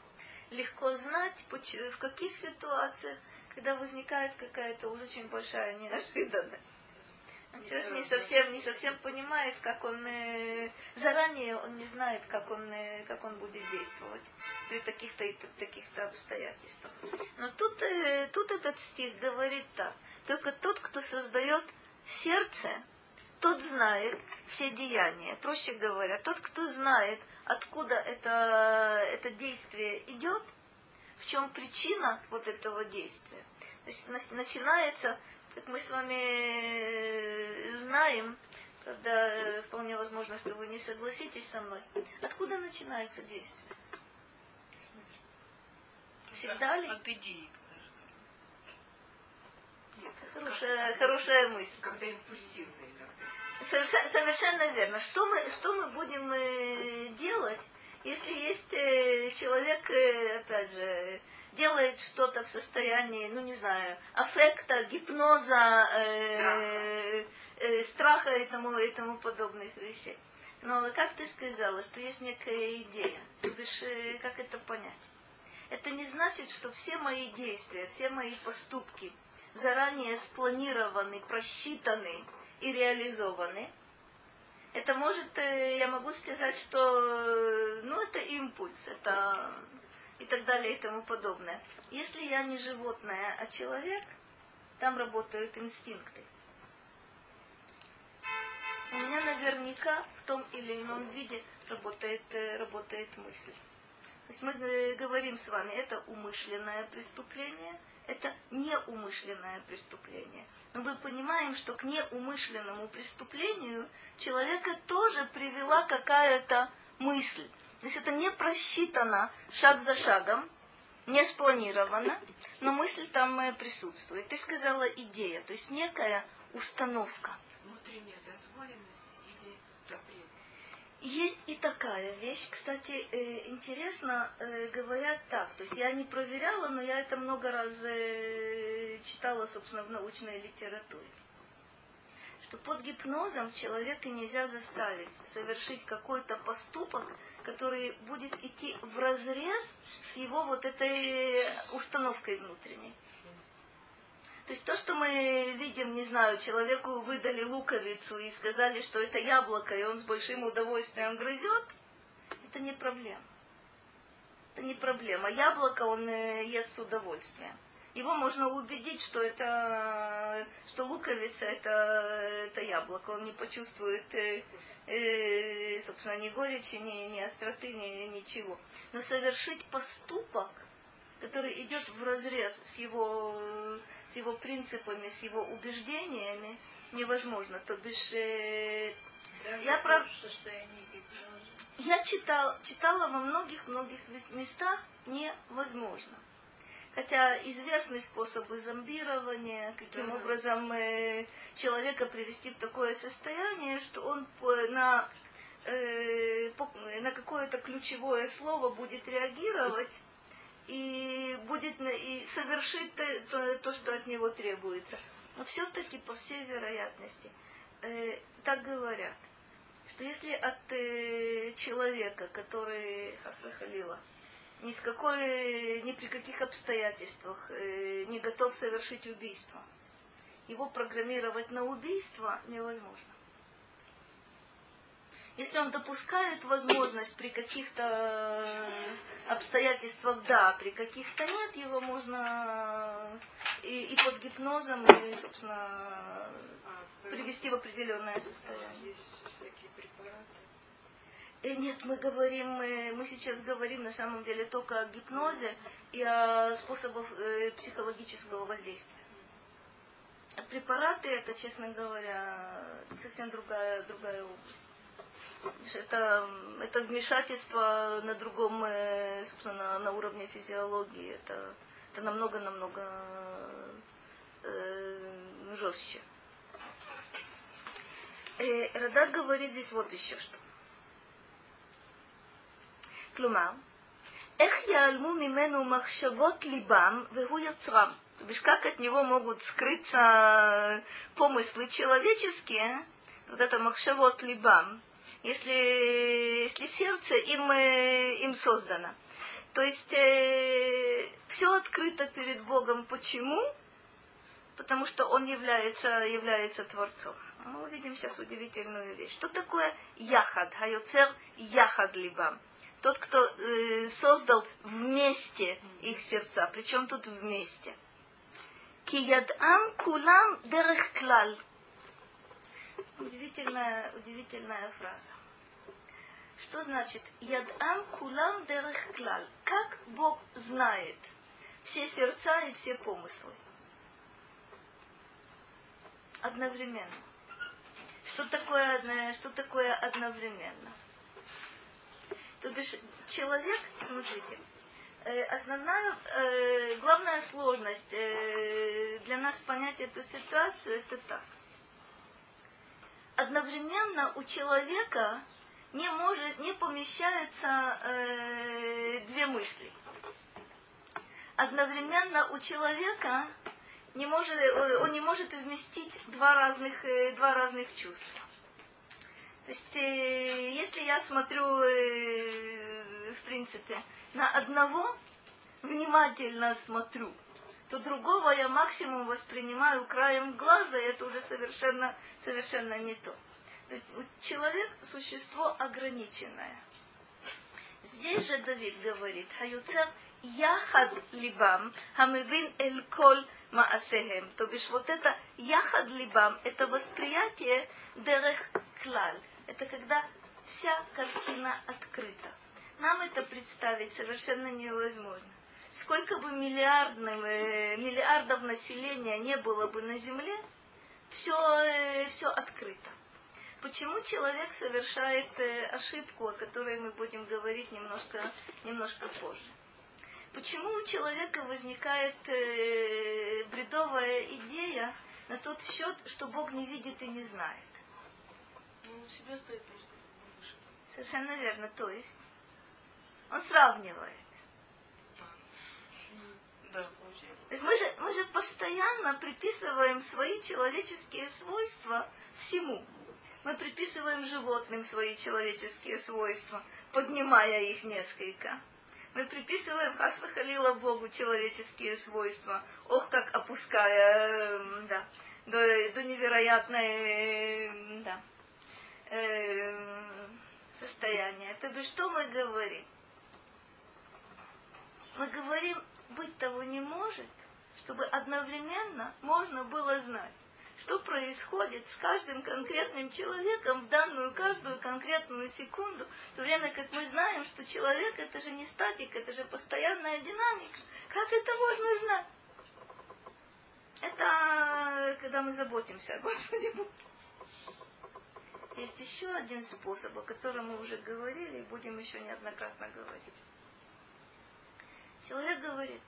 легко знать, в каких ситуациях, когда возникает какая-то уже очень большая неожиданность. Человек не совсем, не совсем понимает, как он э, заранее он не знает, как он, э, как он будет действовать при таких-то таких-то обстоятельствах. Но тут, э, тут этот стих говорит так: только тот, кто создает сердце, тот знает все деяния. Проще говоря, тот, кто знает, откуда это, это действие идет, в чем причина вот этого действия. То есть начинается, как мы с вами э, знаем, когда вполне возможно, что вы не согласитесь со мной, откуда начинается действие? Всегда ли? От идеи. Нет, хорошая, хорошая мысль. Когда импульсивные. Совершенно, совершенно верно. Что мы, что мы будем э, делать, если есть э, человек, э, опять же, делает что-то в состоянии, ну не знаю, аффекта, гипноза, э, э, страха и тому, и тому подобных вещей. Но как ты сказала, что есть некая идея, то бишь, э, как это понять? Это не значит, что все мои действия, все мои поступки заранее спланированы, просчитаны, и реализованы, это может, э, я могу сказать, что э, ну, это импульс, это и так далее и тому подобное. Если я не животное, а человек, там работают инстинкты. У меня наверняка в том или ином виде работает, э, работает мысль. То есть мы говорим с вами, это умышленное преступление это неумышленное преступление. Но мы понимаем, что к неумышленному преступлению человека тоже привела какая-то мысль. То есть это не просчитано шаг за шагом, не спланировано, но мысль там э, присутствует. Ты сказала идея, то есть некая установка. Внутренняя дозволенность или запрет? Есть и такая вещь. Кстати, э, интересно, э, говорят так. То есть я не проверяла, но я это много раз читала, собственно, в научной литературе. Что под гипнозом человека нельзя заставить совершить какой-то поступок, который будет идти в разрез с его вот этой установкой внутренней. То есть то, что мы видим, не знаю, человеку выдали луковицу и сказали, что это яблоко, и он с большим удовольствием грызет, это не проблема. Это не проблема. Яблоко он э, ест с удовольствием его можно убедить, что это, что луковица это, это яблоко. Он не почувствует, э, э, собственно, ни горечи, ни, ни остроты, ни, ничего. Но совершить поступок, который идет в разрез с его, с его принципами, с его убеждениями, невозможно. То бишь, э, я прав... Я читал, читала во многих-многих местах невозможно. Хотя известны способы зомбирования, каким да. образом э, человека привести в такое состояние, что он на, э, на какое-то ключевое слово будет реагировать и будет и совершит то, то, то что от него требуется. Но все-таки, по всей вероятности, э, так говорят, что если от э, человека, который Хасахалила, ни, с какой, ни при каких обстоятельствах э, не готов совершить убийство. Его программировать на убийство невозможно. Если он допускает возможность при каких-то э, обстоятельствах да, при каких-то нет, его можно и, и под гипнозом, и, собственно, а, привести в определенное состояние. И э, нет, мы говорим, мы, мы сейчас говорим на самом деле только о гипнозе и о способах э, психологического воздействия. Препараты это, честно говоря, совсем другая, другая область Это, это вмешательство на другом, э, собственно, на уровне физиологии. Это, это намного-намного э, жестче. Э, Радак говорит здесь вот еще что. כלומר, איך ייעלמו ממנו מחשבות ליבם והוא יוצרם? То бишь, как от него могут скрыться помыслы человеческие, вот это махшавот либам, если, если сердце им, им создано. То есть э, все открыто перед Богом. Почему? Потому что Он является, является Творцом. Мы увидим сейчас удивительную вещь. Что такое яхад? Хайоцер яхад либам тот, кто э, создал вместе их сердца. Причем тут вместе. Киядам кулам дерех клал. Удивительная, удивительная фраза. Что значит ядам кулам дерех клал? Как Бог знает все сердца и все помыслы? Одновременно. Что такое, что такое одновременно? То бишь человек, смотрите, э, основная, э, главная сложность э, для нас понять эту ситуацию, это так. Одновременно у человека не может, не помещаются две мысли. Одновременно у человека не может, он не может вместить два разных, два разных чувства. То есть, э, если я смотрю, э, в принципе, на одного, внимательно смотрю, то другого я максимум воспринимаю краем глаза, и это уже совершенно, совершенно не то. то человек – существо ограниченное. Здесь же Давид говорит, Хаюцер яхад либам, хамивин эль коль маасехем. То бишь вот это яхад либам, это восприятие дерех клаль – это когда вся картина открыта. Нам это представить совершенно невозможно. Сколько бы миллиардным, э, миллиардов населения не было бы на Земле, все, э, все открыто. Почему человек совершает э, ошибку, о которой мы будем говорить немножко, немножко позже? Почему у человека возникает бредовая идея на тот счет, что Бог не видит и не знает? Ну, он себя стоит просто. Совершенно верно. То есть он сравнивает. Мы же, мы же постоянно приписываем свои человеческие свойства всему. Мы приписываем животным свои человеческие свойства, поднимая их несколько. Мы приписываем Хасва Халила Богу человеческие свойства. Ох, как опуская, эм, да, до, до невероятной, эм, да, эм, состояния. То бишь, что мы говорим? Мы говорим, быть того не может, чтобы одновременно можно было знать, что происходит с каждым конкретным человеком в данную каждую конкретную секунду, в то время как мы знаем, что человек это же не статик, это же постоянная динамика. Как это можно знать? Это когда мы заботимся о Господе Богу. Есть еще один способ, о котором мы уже говорили и будем еще неоднократно говорить. Человек говорит,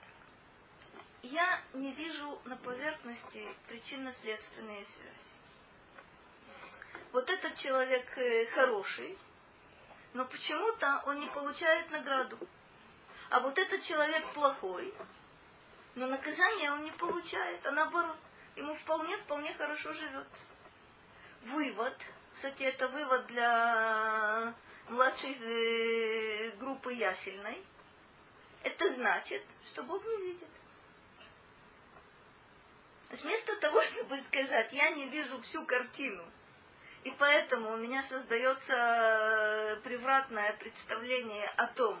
я не вижу на поверхности причинно-следственные связи. Вот этот человек э, хороший, но почему-то он не получает награду. А вот этот человек плохой, но наказание он не получает, а наоборот, ему вполне-вполне хорошо живется. Вывод, кстати, это вывод для младшей э, группы ясельной, это значит, что Бог не видит. Вместо того, чтобы сказать, я не вижу всю картину, и поэтому у меня создается э, превратное представление о том,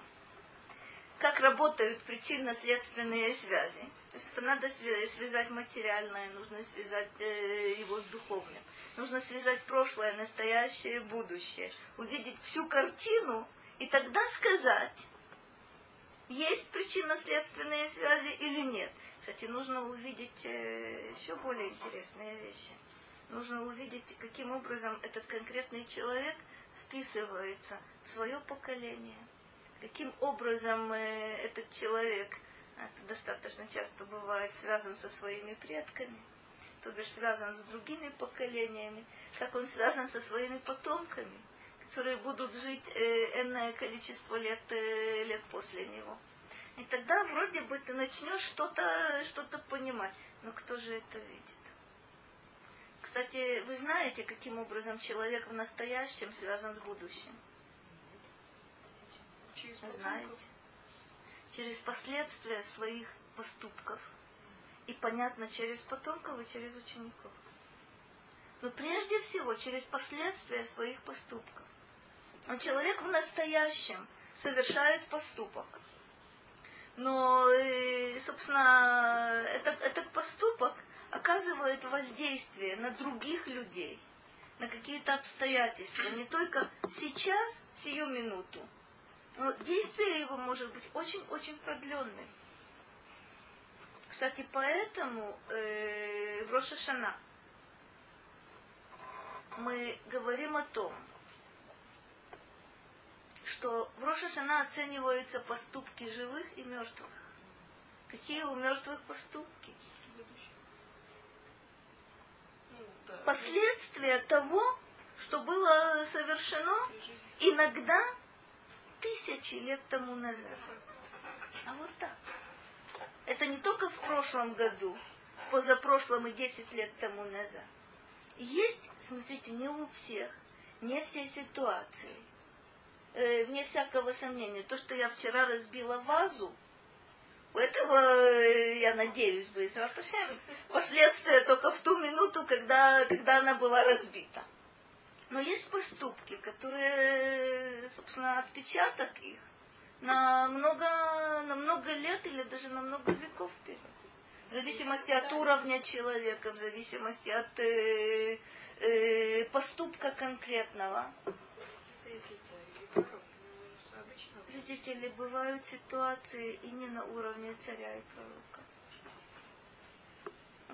как работают причинно-следственные связи. То есть это надо связать материальное, нужно связать э, его с духовным. Нужно связать прошлое, настоящее, будущее. Увидеть всю картину и тогда сказать, есть причинно-следственные связи или нет. Кстати, нужно увидеть э, еще более интересные вещи. Нужно увидеть, каким образом этот конкретный человек вписывается в свое поколение. Каким образом э, этот человек, это достаточно часто бывает, связан со своими предками, то бишь связан с другими поколениями, как он связан со своими потомками которые будут жить э, энное количество лет, э, лет после него. И тогда вроде бы ты начнешь что-то что понимать. Но кто же это видит? Кстати, вы знаете, каким образом человек в настоящем связан с будущим? Через знаете? Через последствия своих поступков. И понятно, через потомков и через учеников. Но прежде всего через последствия своих поступков. Но человек в настоящем совершает поступок. Но, собственно, этот, этот поступок оказывает воздействие на других людей, на какие-то обстоятельства, не только сейчас, сию минуту, но действие его может быть очень-очень продленным. Кстати, поэтому э, в Рошашана мы говорим о том, что в Рошашана оцениваются поступки живых и мертвых. Какие у мертвых поступки? Последствия того, что было совершено иногда тысячи лет тому назад. А вот так. Это не только в прошлом году, позапрошлом и десять лет тому назад. Есть, смотрите, не у всех, не все ситуации э, вне всякого сомнения, то, что я вчера разбила вазу, у этого, э, я надеюсь, быстро последствия только в ту минуту, когда, когда она была разбита. Но есть поступки, которые, собственно, отпечаток их на много, на много лет или даже на много веков вперед. В зависимости от уровня человека, в зависимости от э, э, поступка конкретного. Видите ли, бывают ситуации и не на уровне царя и пророка.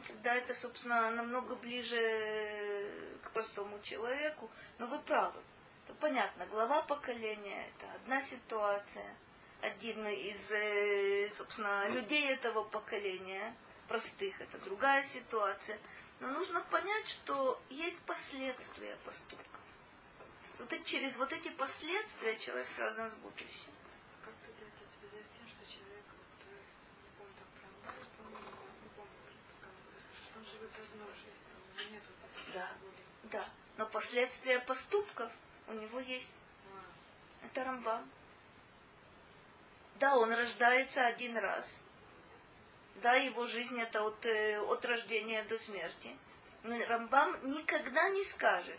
Когда это, собственно, намного ближе к простому человеку, но вы правы. То понятно, глава поколения это одна ситуация, один из, э, собственно, людей этого поколения, простых, это другая ситуация. Но нужно понять, что есть последствия поступков. Вот это, через вот эти последствия человек связан с будущим. Как тогда это связать с тем, что человек, вот, э, не помню, там про Амбар, по-моему, не помню, что он живет одной жизнью, нет вот этой Да. воли. Да. Но последствия поступков у него есть. А, Это Рамбам. Да, он рождается один раз. Да, его жизнь это от, э, от рождения до смерти. Но Рамбам никогда не скажет,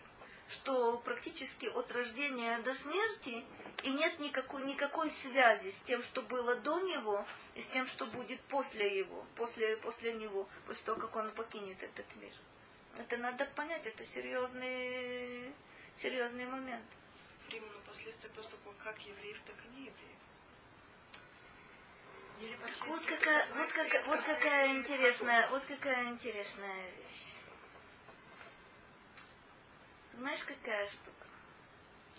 что практически от рождения до смерти и нет никакой, никакой связи с тем, что было до него, и с тем, что будет после его, после, после него, после того, как он покинет этот мир. Это надо понять, это серьезный, серьезный момент. Именно последствия поступка как евреев, так и не евреев. Или Вот какая, вот, как какая, вот какая интересная, вот какая интересная вещь. Знаешь, какая штука?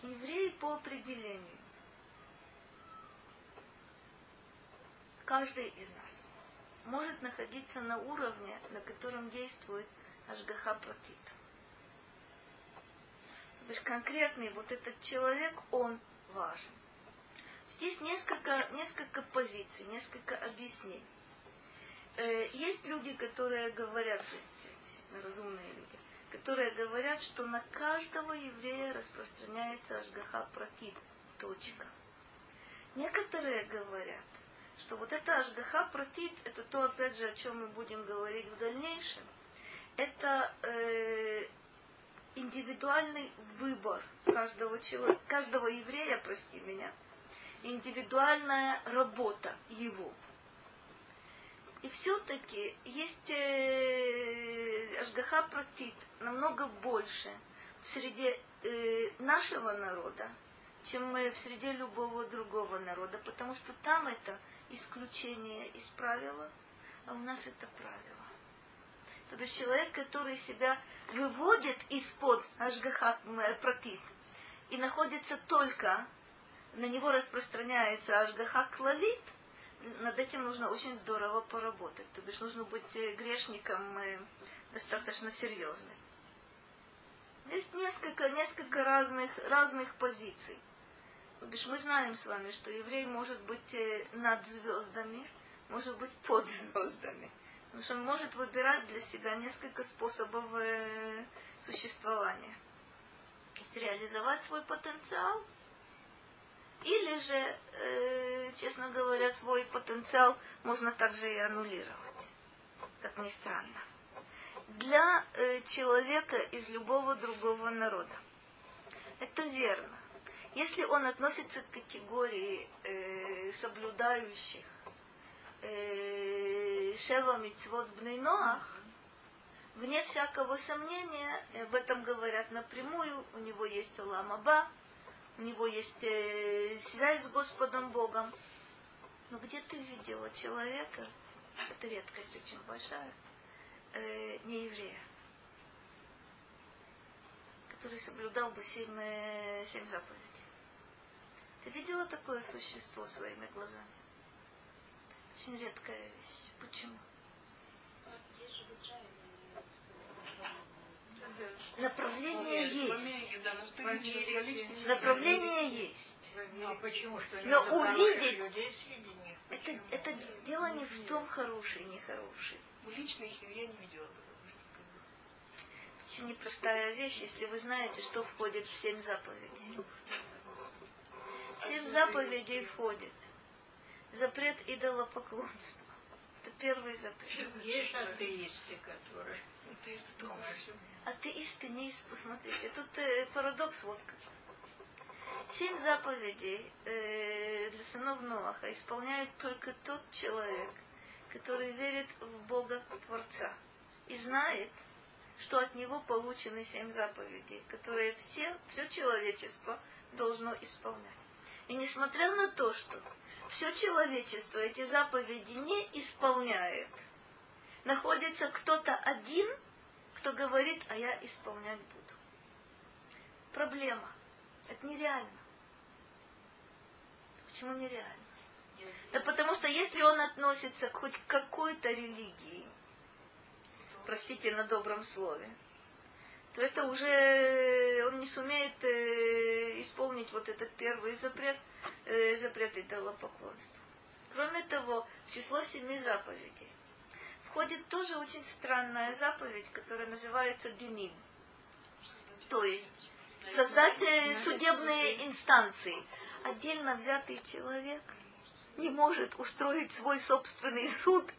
Еврей по определению. Каждый из нас может находиться на уровне, на котором действует Ашгаха Протит. То есть конкретный вот этот человек, он важен. Здесь несколько, несколько позиций, несколько объяснений. Э, есть люди, которые говорят, то есть разумные люди, которые говорят, что на каждого еврея распространяется Ашгаха Протит. Точка. Некоторые говорят, что вот это Ашгаха Протит, это то, опять же, о чем мы будем говорить в дальнейшем, это э, индивидуальный выбор каждого человека, каждого еврея, прости меня, индивидуальная работа его. И все-таки есть э, Ашгаха Протит намного больше в среде э, нашего народа, чем мы в среде любого другого народа, потому что там это исключение из правила, а у нас это правило. То есть человек, который себя выводит из-под Ашгаха Протит и находится только, на него распространяется Ашгаха Клалит, над этим нужно очень здорово поработать. То бишь нужно быть э, грешником достаточно серьезным. Есть несколько, несколько разных, разных позиций. То бишь мы знаем с вами, что еврей может быть э, над звездами, может быть под звездами. Потому что он может выбирать для себя несколько способов э, существования. То есть реализовать свой потенциал, или же, э, честно говоря, свой потенциал можно также и аннулировать, как ни странно. Для э, человека из любого другого народа. Это верно. Если он относится к категории э, соблюдающих э, Шева Мицвод Бнейноах, вне всякого сомнения, об этом говорят напрямую, у него есть Улам Аба, у него есть э, связь с Господом Богом. Но где ты видела человека, это редкость очень большая, э, не еврея, который соблюдал бы семь, э, семь заповедей? Ты видела такое существо своими глазами? Очень редкая вещь. Почему? Направление есть. Направление есть. Ну, а почему? Что Но увидеть- людей среди них? Это, это дело не в том, хороший, нехороший. Ну, лично их я не видела. Очень непростая вещь, если вы знаете, что входит в семь заповедей. В семь заповедей входит запрет идолопоклонства. Первый запрет. Есть атеисты, которые... Атеисты хуже. Атеисты не из- Посмотрите, тут э, парадокс вот какой. Семь заповедей э, для сынов Ноаха исполняет только тот человек, который верит в Бога Творца и знает, что от него получены семь заповедей, которые все, все человечество должно исполнять. И несмотря на то, что все человечество эти заповеди не исполняет, находится кто-то один, кто говорит, а я исполнять буду. Проблема. Это нереально. Почему нереально? Да потому что если он относится хоть к какой-то религии, простите на добром слове, то это уже он не сумеет э, исполнить вот этот первый запрет, э, запрет идолопоклонства. Кроме того, в число семи заповедей входит тоже очень странная заповедь, которая называется геним. То есть создать э, судебные инстанции. Отдельно взятый человек не может устроить свой собственный суд,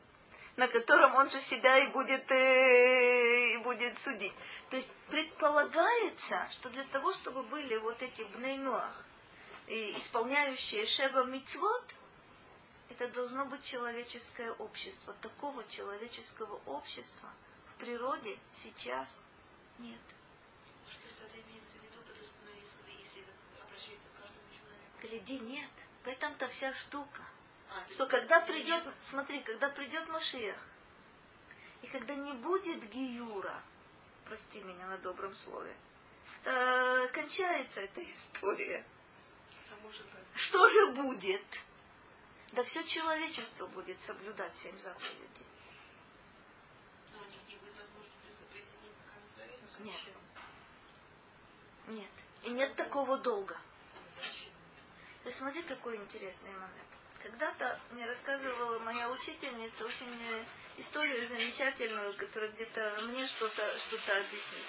на котором он же себя и будет, э, и будет судить. То есть предполагается, что для того, чтобы были вот эти бнейнуах, исполняющие шева мицвод, это должно быть человеческое общество. Такого человеческого общества в природе сейчас нет. Что тогда имеется в виду, божественные суды, если это обращается к каждому человеку? Гляди, нет. В этом-то вся штука. Что когда придет, смотри, когда придет Машиях, и когда не будет Гиюра, прости меня на добром слове, то кончается эта история. А что же будет? Да все человечество будет соблюдать семь заповедей. Но у них не будет возможности присоединиться к Израилю? Нет. Нет. И нет такого долга. Ты смотри, какой интересный момент. Когда-то мне рассказывала моя учительница очень э, историю замечательную, которая где-то мне что-то что объяснила.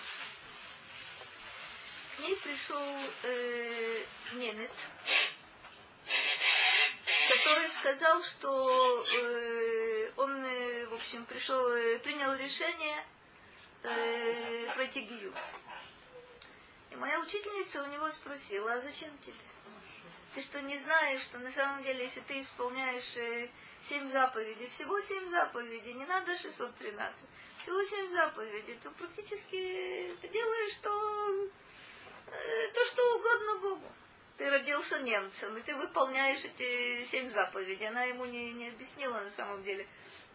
К ней пришел э, немец, который сказал, что э, он, э, в общем, пришел, э, принял решение э, пройти гию. И моя учительница у него спросила, а зачем тебе? Ты что, не знаешь, что на самом деле, если ты исполняешь э, семь заповедей, всего семь заповедей, не надо 613, всего семь заповедей, то практически ты делаешь то, э, то что угодно Богу. Ты родился немцем, и ты выполняешь эти семь заповедей. Она ему не, не объяснила на самом деле.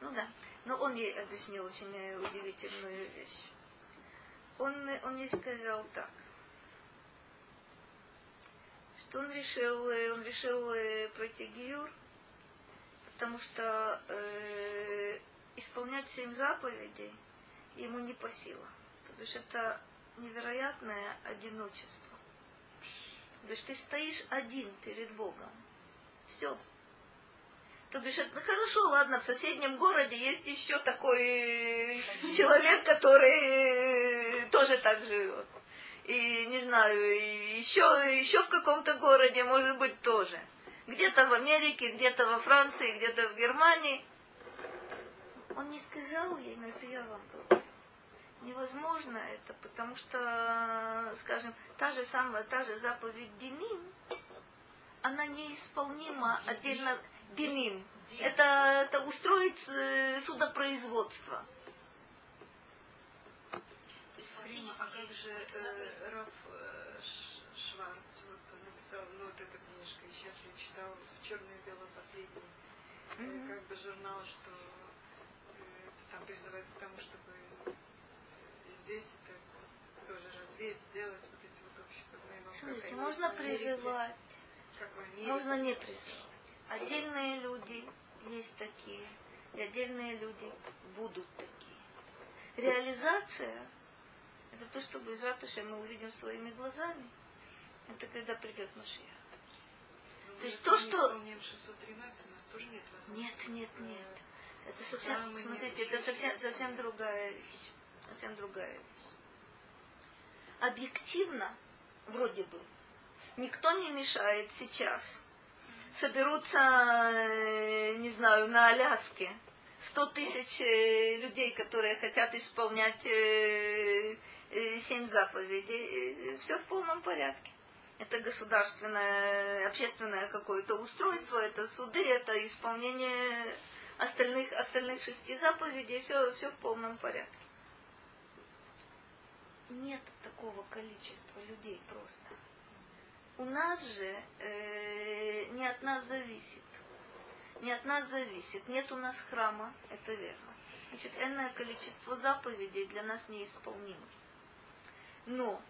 Ну да. Но он ей объяснил очень э, удивительную вещь. Он, он ей сказал так что он решил, э, он решил э, пройти гиюр, потому что э, исполнять семь заповедей ему не по силам. То бишь это невероятное одиночество. То бишь ты стоишь один перед Богом. Все. То бишь, это, ну хорошо, ладно, в соседнем городе есть еще такой человек, который тоже так живет и не знаю, еще, еще в каком-то городе, может быть, тоже. Где-то в Америке, где-то во Франции, где-то в Германии. Он не сказал ей, но это я вам говорю. Невозможно это, потому что, скажем, та же самая, та же заповедь Диним, она неисполнима отдельно Диним. Это, это устроить э, судопроизводство. Рима, а как же э, Раф э, Шварц вот, написал, ну вот эта книжка, и сейчас я читала черное и белое последний, mm-hmm. как бы журнал, что э, там призывает к тому, чтобы здесь это тоже развеять, сделать вот эти вот общества. Слушайте, можно призывать, можно не призывать. Отдельные люди есть такие, и отдельные люди будут такие. Реализация это то, что без ратуши мы увидим своими глазами. Это когда придет Машия. Ну, то есть то, что... Нет, нет, нет, нет. Это совсем, смотрите, это совсем, совсем другая вещь. Совсем другая вещь. Объективно, вроде бы, никто не мешает сейчас. Соберутся, э, не знаю, на Аляске 100 тысяч э, людей, которые хотят исполнять э, семь заповедей, все в полном порядке. Это государственное, общественное какое-то устройство, это суды, это исполнение остальных, остальных шести заповедей, все, все в полном порядке. Нет такого количества людей просто. у нас же э, не от нас зависит. Не от нас зависит. Нет у нас храма, это верно. Значит, энное количество заповедей для нас неисполнимо. Но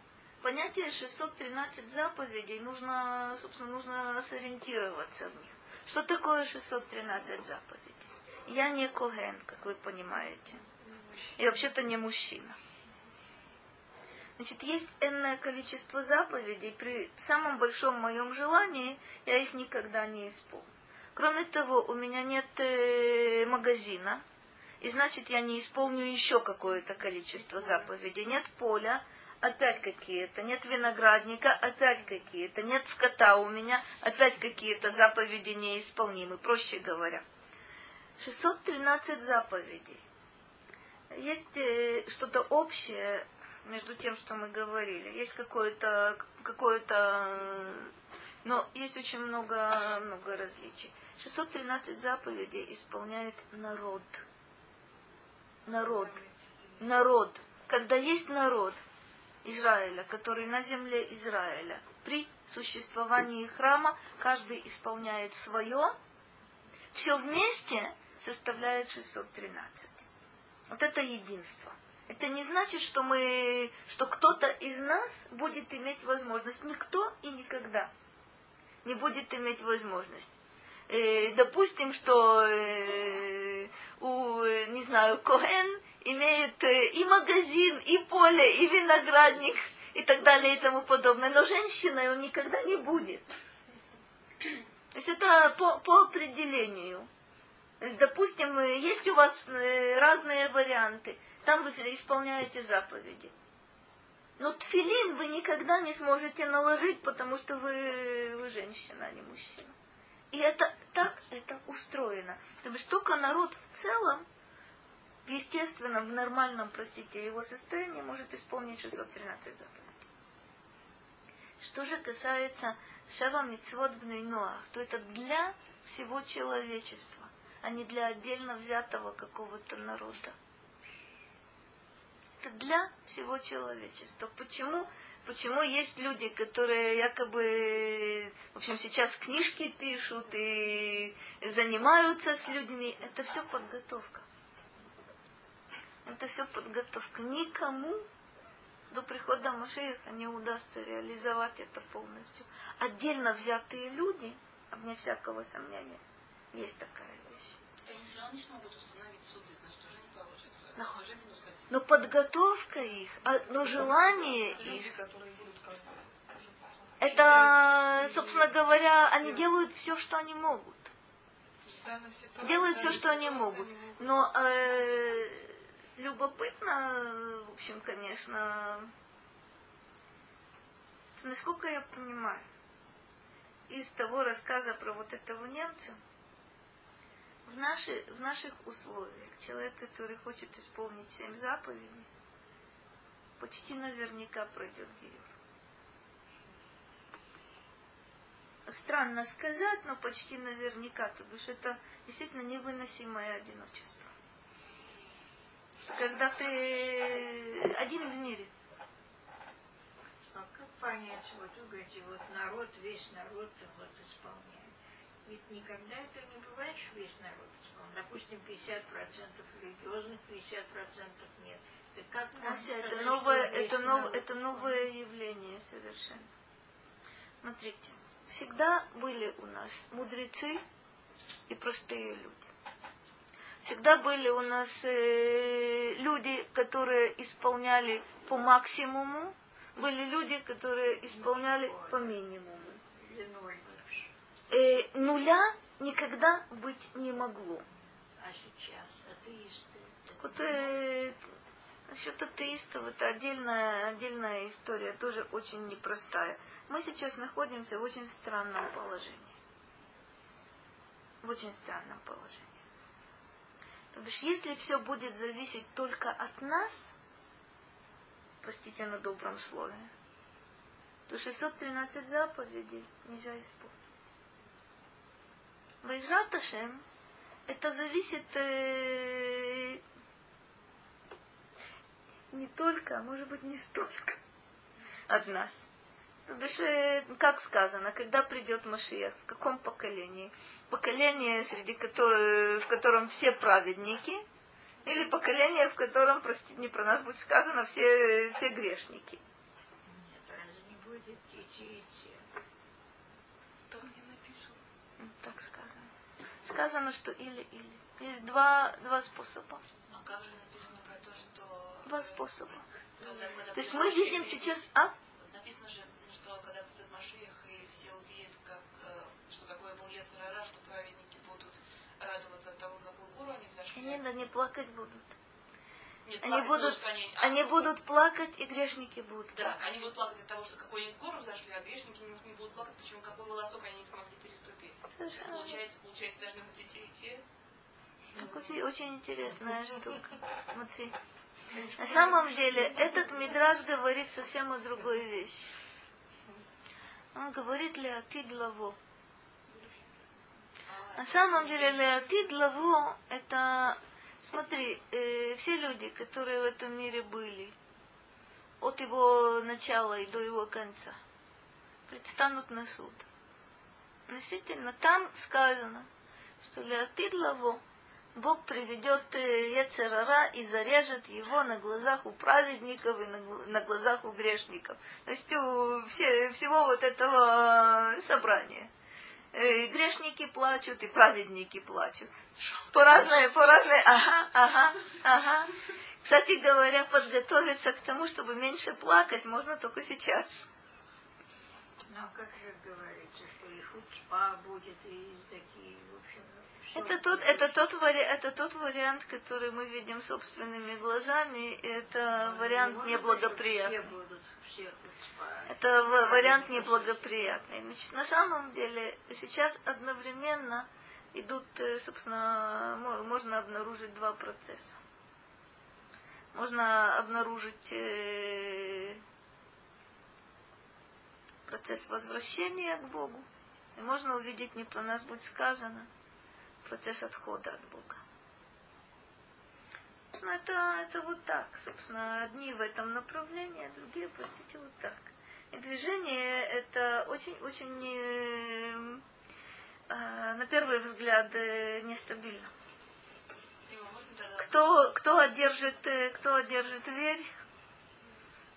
понятие 613 заповедей, нужно, собственно, нужно сориентироваться в них. Что такое 613 заповедей? Я не коген, как вы понимаете. И вообще-то не мужчина. Значит, есть энное количество заповедей. При самом большом моем желании я их никогда не исполню. Кроме того, у меня нет э, магазина, и значит я не исполню еще какое-то количество заповедей. Нет поля, опять какие-то, нет виноградника, опять какие-то, нет скота у меня, опять какие-то заповеди неисполнимы, проще говоря. 613 заповедей. Есть э, что-то общее между тем, что мы говорили. Есть какое-то, какое-то, но есть очень много, много различий. 613 заповедей исполняет народ. Народ. Народ. Когда есть народ Израиля, который на земле Израиля, при существовании храма каждый исполняет свое, все вместе составляет 613. Вот это единство. Это не значит, что мы, что кто-то из нас будет иметь возможность. Никто и никогда не будет иметь возможность. Э, допустим, что э, у, не знаю, Коэн имеет э, и магазин, и поле, и виноградник, и так далее, и тому подобное. Но женщиной он никогда не будет. То есть это по, по определению. То есть, допустим, есть у вас разные варианты. Там вы исполняете заповеди. Но тфилин вы никогда не сможете наложить, потому что вы, вы женщина, а не мужчина. И это так это устроено. Потому что только народ в целом, в естественном, в нормальном, простите, его состоянии может исполнить 613 заповедей. Что же касается Шава Мицвод Бнейноах, то это для всего человечества, а не для отдельно взятого какого-то народа это для всего человечества. Почему? Почему есть люди, которые якобы, в общем, сейчас книжки пишут и занимаются с людьми? Это все подготовка. Это все подготовка. Никому до прихода Машеха не удастся реализовать это полностью. Отдельно взятые люди, а вне всякого сомнения, есть такая вещь. Они смогут установить суды, значит, уже не получится. Но подготовка их, а, но желание Люди, их, которые будут как это, собственно говоря, они делают все, что они могут. Делают все, что они могут. Но э, любопытно, в общем, конечно, насколько я понимаю, из того рассказа про вот этого немца, в, наши, в наших условиях человек, который хочет исполнить семь заповедей, почти наверняка пройдет гиюр. Странно сказать, но почти наверняка, то бишь это действительно невыносимое одиночество. Когда ты один в мире. А как понять, вот вы говорите, вот народ, весь народ вот исполняет. Ведь никогда это не бывает, что весь народ исполняет. Допустим, 50% религиозных, 50% нет. Так как можно Ася, это сказать, новое, это, нов, это новое явление совершенно. Смотрите, всегда были у нас мудрецы и простые люди. Всегда были у нас э, люди, которые исполняли по максимуму, были люди, которые исполняли по минимуму. Э, нуля никогда быть не могло. А сейчас атеисты. Вот, э, насчет атеистов, это отдельная, отдельная история, тоже очень непростая. Мы сейчас находимся в очень странном положении. В очень странном положении. То бишь, если все будет зависеть только от нас, простите на добром слове, то 613 заповедей нельзя исполнить. Вайжаташем это зависит э, не только, а может быть не столько от нас. Как сказано, когда придет Машиях, в каком поколении? Поколение, среди которых, в котором все праведники, или поколение, в котором, простите, не про нас будет сказано, все, все грешники. Нет, разве не будет идти и те? Так не напишут. Так сказано. Сказано, что или-или. Есть два, два способа. А как же написано про то, что... Два способа. когда То есть мы видим сейчас... А? Написано же, что когда придет Машиях, и все увидят, как, э, что Яцерара, что праведники будут радоваться от того, какую гору они взошли. Они да не плакать будут. Нет, Они плакать, будут, они, они а, будут плакать, и грешники будут Да, плакать. они будут плакать от того, что какой они гору взошли, а грешники не, не будут плакать, почему какой волосок они не смогли переступить. Совершенно. Получается, получается, должны быть и те, и те. Так Очень, очень интересная штука. Смотри. На самом деле, этот мидраж говорит совсем о другой вещи. Он говорит Леотид Лаво. На самом деле Леотид Лаво это, смотри, э, все люди, которые в этом мире были, от его начала и до его конца, предстанут на суд. Действительно, там сказано, что Леотид Лаво Бог приведет Ецерара и зарежет его на глазах у праведников и на, гл- на глазах у грешников. То есть у все, всего вот этого собрания. Э, грешники плачут и праведники плачут. По разной, по разной, ага, ага, ага. Кстати говоря, подготовиться к тому, чтобы меньше плакать, можно только сейчас. Ну, а как же говорится, что и хуцпа будет, и такие, в общем, Это тот, это, тот вари, это тот вариант, который мы видим собственными глазами. и Это вариант Может, неблагоприятный. Это вариант неблагоприятный. Значит, на самом деле сейчас одновременно идут, э, собственно, мо- можно обнаружить два процесса. Можно обнаружить э, процесс возвращения к Богу, и можно увидеть, не про нас будет сказано, процесс отхода от Бога. Собственно, это, это вот так. Собственно, одни в этом направлении, а другие, простите, вот так. И движение это очень-очень, э, э, на первый взгляд, э, нестабильно. Кто, кто, одержит, э, кто одержит дверь,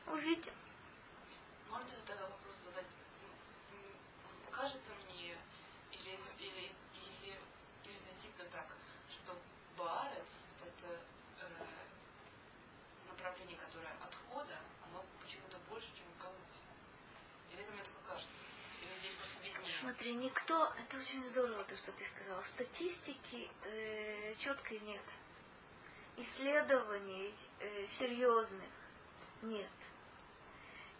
увидим. Можно тогда вопрос задать? Кажется мне, или, это- или, или, или действительно так, что Баарец, вот это э, направление, которое отхода, оно почему-то больше, чем в Галуте? Или это мне только кажется? Или здесь просто виднее? Смотри, никто, это очень здорово, то, что ты сказал. Статистики э, четкой нет. Исследований э, серьезных нет.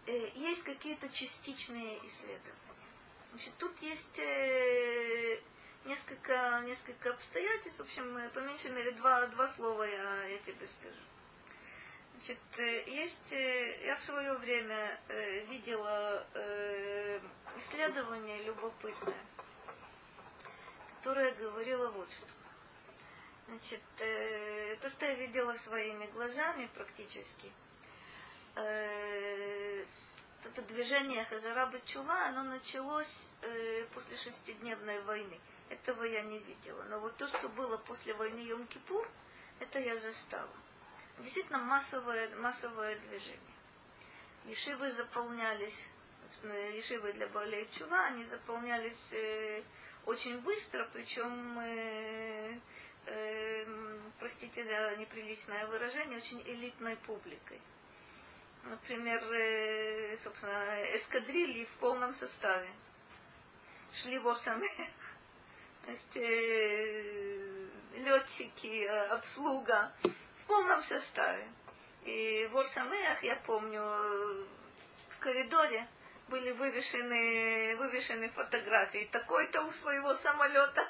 Э, есть какие-то частичные исследования. Значит, тут есть э, несколько, несколько обстоятельств. В общем, э, по меньшей мере два, два слова я, я тебе скажу. Значит, э, есть, э, я в свое время э, видела исследование любопытное, которое говорило вот что. Значит, то, что я видела своими глазами практически, это движение Хазараба Чула, оно началось после шестидневной войны. Этого я не видела. Но вот то, что было после войны Йом-Кипур, это я застала. Действительно массовое, массовое движение. Ешивы заполнялись, э, ешивы для болей чува, они заполнялись э, очень быстро, причем, э, э, простите за неприличное выражение, очень элитной публикой. Например, э, собственно, эскадрильи в полном составе. Шли в. То есть э, летчики, э, обслуга полном составе. И в Орсамеях, я помню, э, в коридоре были вывешены, вывешены фотографии. Такой-то у своего самолета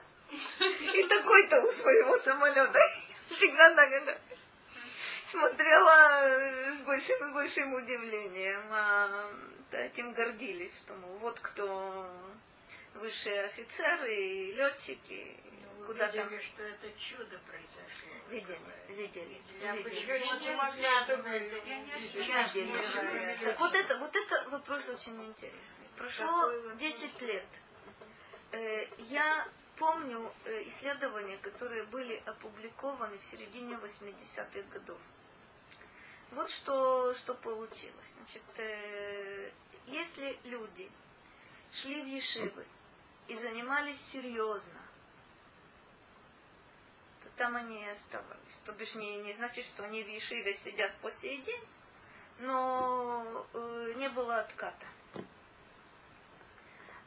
и такой-то у своего самолета. Всегда так смотрела с большим и большим удивлением. А этим гордились, мол, вот кто высшие офицеры и летчики. Куда там... Видели, что это чудо произошло. Видели, видели, Я видели. Так вот это, вот это вопрос очень интересный. Прошло Какой вопрос? 10 лет. Э, Я помню э, исследования, которые были опубликованы в середине 80-х годов. Вот что, что получилось. Значит, э, если люди шли в Ешивы и занимались серьезно, там они оставались. То бишь не, не значит, что они в Ешиве сидят по сей день, но э, не было отката.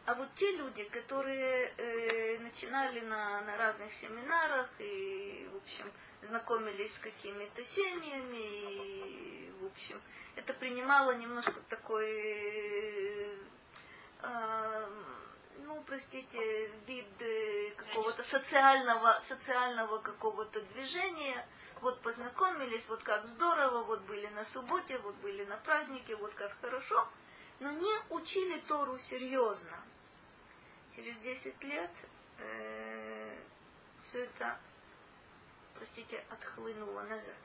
А вот те люди, которые э, начинали на, на разных семинарах и, в общем, знакомились с какими-то семьями, и, в общем, это принимало немножко такой, э, э, ну, простите, вид э, какого-то социального, социального какого-то движения. Вот познакомились, вот как здорово, вот были на субботе, вот были на празднике, вот как хорошо, но не учили Тору серьезно через 10 лет э, все это, простите, отхлынуло назад.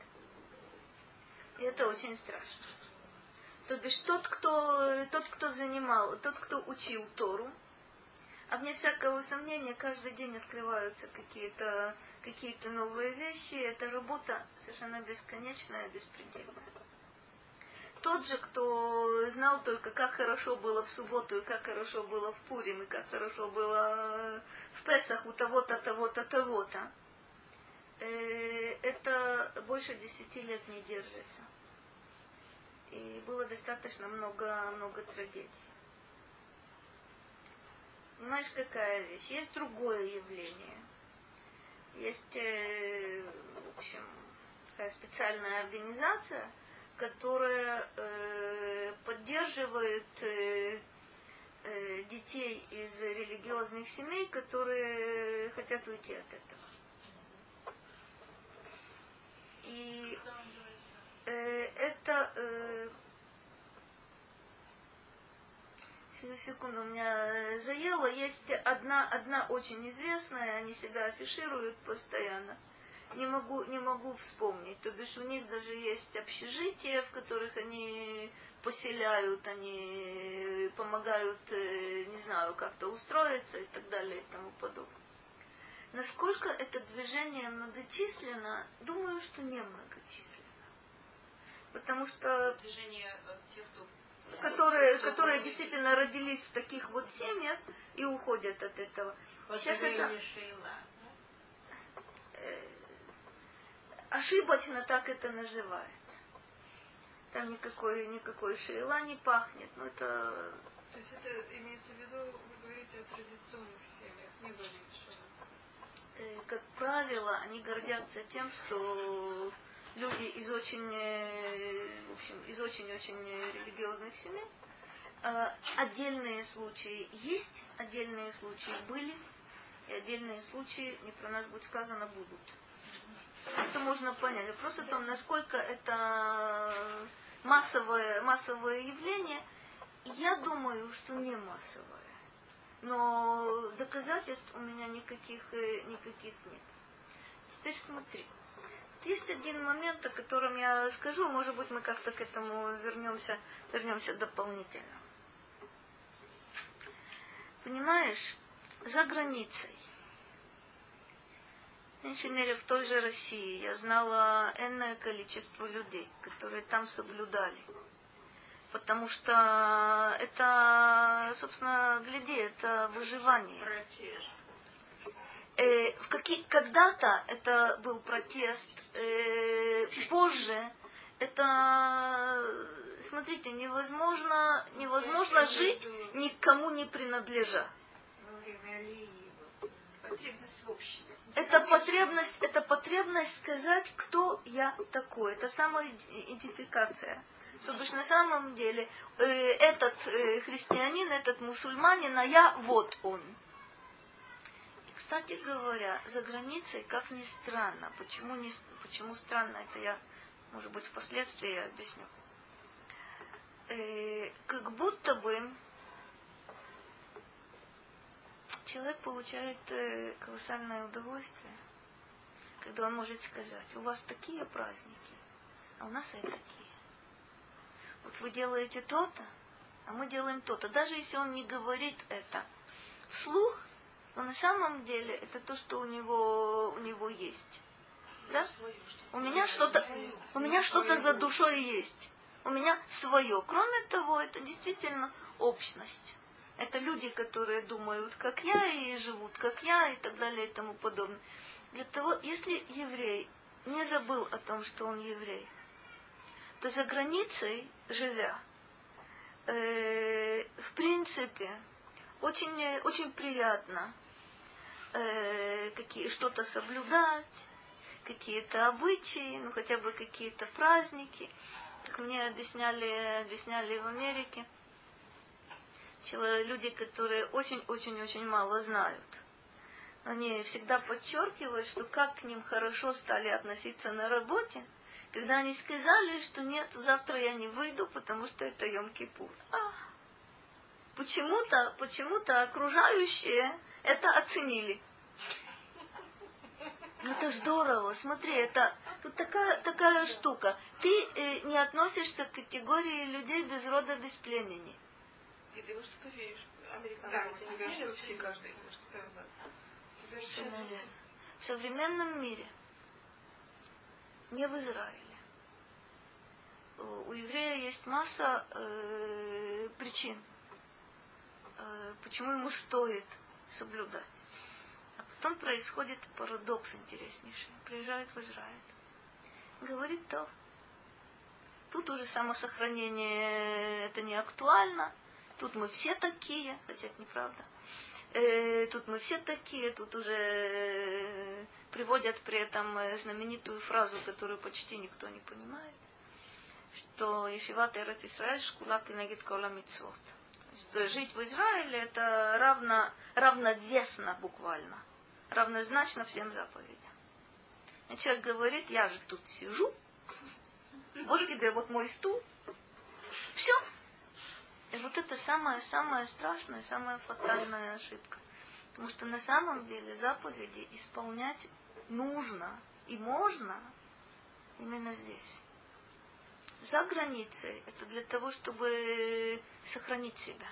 И это очень страшно. То бишь тот, кто, тот, кто занимал, тот, кто учил Тору, а вне всякого сомнения, каждый день открываются какие-то какие новые вещи, эта работа совершенно бесконечная, беспредельная тот же, кто знал только, как хорошо было в субботу, и как хорошо было в Пурим, и как хорошо было в Песах у того-то, того-то, того-то, э, это больше десяти лет не держится. И было достаточно много, много трагедий. Понимаешь, какая вещь? Есть другое явление. Есть, э, в общем, такая специальная организация – которая э, поддерживает э, э, детей из религиозных семей, которые хотят уйти от этого. И э, это э, секунду у меня заело. Есть одна, одна очень известная, они себя афишируют постоянно не могу, не могу вспомнить. То бишь у них даже есть общежития, в которых они поселяют, они помогают, э, не знаю, как-то устроиться и так далее и тому подобное. Насколько это движение многочисленно, думаю, что не многочисленно. Потому что... Движение э, тех, кто которые, которые действительно родились в таких вот семьях и уходят от этого. Сейчас это, ошибочно так это называется. Там никакой, никакой шейла не пахнет, но это... То есть это имеется в виду, вы говорите о традиционных семьях, не более э, Как правило, они гордятся тем, что люди из очень, э, в общем, из очень-очень религиозных семей, э, отдельные случаи есть, отдельные случаи были, и отдельные случаи, не про нас будет сказано, будут. Это можно понять. Вопрос в том, насколько это массовое, массовое явление. Я думаю, что не массовое. Но доказательств у меня никаких, э, никаких нет. Теперь смотри. Есть один момент, о котором я скажу, может быть, мы как-то к этому вернемся, вернемся дополнительно. Понимаешь, за границей меньшей мере в той же России я знала энное количество людей, которые там соблюдали. Потому что это, собственно, гляди, это выживание. Протест. Э, в какие, когда-то это был протест, э, позже это, смотрите, невозможно, невозможно жить никому не принадлежа. Потребность это потребность, это потребность сказать, кто я такой. Это самоидентификация. То бишь на самом деле э, этот э, христианин, этот мусульманин, а я вот он. Кстати говоря, за границей, как ни странно, почему, не, почему странно, это я, может быть, впоследствии объясню. Э, как будто бы человек получает э, колоссальное удовольствие, когда он может сказать, у вас такие праздники, а у нас и такие. Вот вы делаете то-то, а мы делаем то-то. Даже если он не говорит это вслух, но на самом деле это то, что у него, у него есть. Да? У меня что-то, у меня что-то за душой есть. У меня свое. Кроме того, это действительно общность. Это люди, которые думают, как я, и живут, как я, и так далее, и тому подобное. Для того, если еврей не забыл о том, что он еврей, то за границей, живя, э, в принципе, очень, очень приятно э, какие, что-то соблюдать, какие-то обычаи, ну хотя бы какие-то праздники. Как мне объясняли, объясняли в Америке, люди, которые очень-очень-очень мало знают. Они всегда подчеркивают, что как к ним хорошо стали относиться на работе, когда они сказали, что нет, завтра я не выйду, потому что это Йом-Кипур. А, почему-то, почему-то окружающие это оценили. Ну это здорово, смотри, это тут такая, такая штука. Ты э, не относишься к категории людей без рода, без племени. И ты во что-то веришь. Американцы да, верят, все каждый правда. В современном мире, не в Израиле, у еврея есть масса э, причин, э, почему ему стоит соблюдать. А потом происходит парадокс интереснейший. Приезжает в Израиль. Говорит то. Тут уже самосохранение это не актуально. Тут мы все такие, хотя это неправда. Э, тут мы все такие, тут уже э, приводят при этом э, знаменитую фразу, которую почти никто не понимает, что Ешиват Эрет Исраэль шкула кенегит кола митцвот жить в Израиле это равно, равновесно буквально, равнозначно всем заповедям. И человек говорит, я же тут сижу, вот тебе вот мой стул, все. И вот это самая-самая страшная, самая фатальная ошибка. Потому что на самом деле заповеди исполнять нужно и можно именно здесь за границей, это для того, чтобы сохранить себя.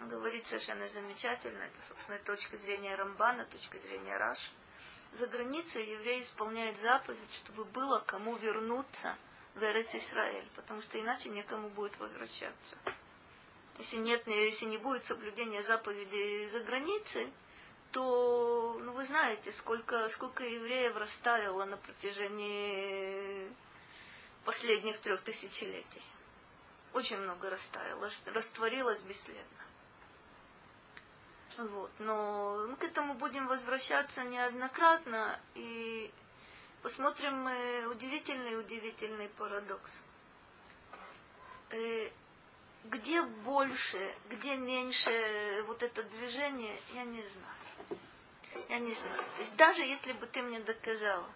Он говорит совершенно замечательно, это, собственно, точка зрения Рамбана, точка зрения Раш. За границей еврей исполняет заповедь, чтобы было кому вернуться в Эрец Исраэль, потому что иначе некому будет возвращаться. Если, нет, если не будет соблюдения заповедей за границей, то, ну, вы знаете, сколько, сколько евреев растаяло на протяжении последних трех тысячелетий. Очень много растаяло, растворилось бесследно. Вот. Но мы к этому будем возвращаться неоднократно и посмотрим удивительный-удивительный парадокс. Э, где больше, где меньше вот это движение, я не знаю. Я не знаю. То есть даже если бы ты мне доказала,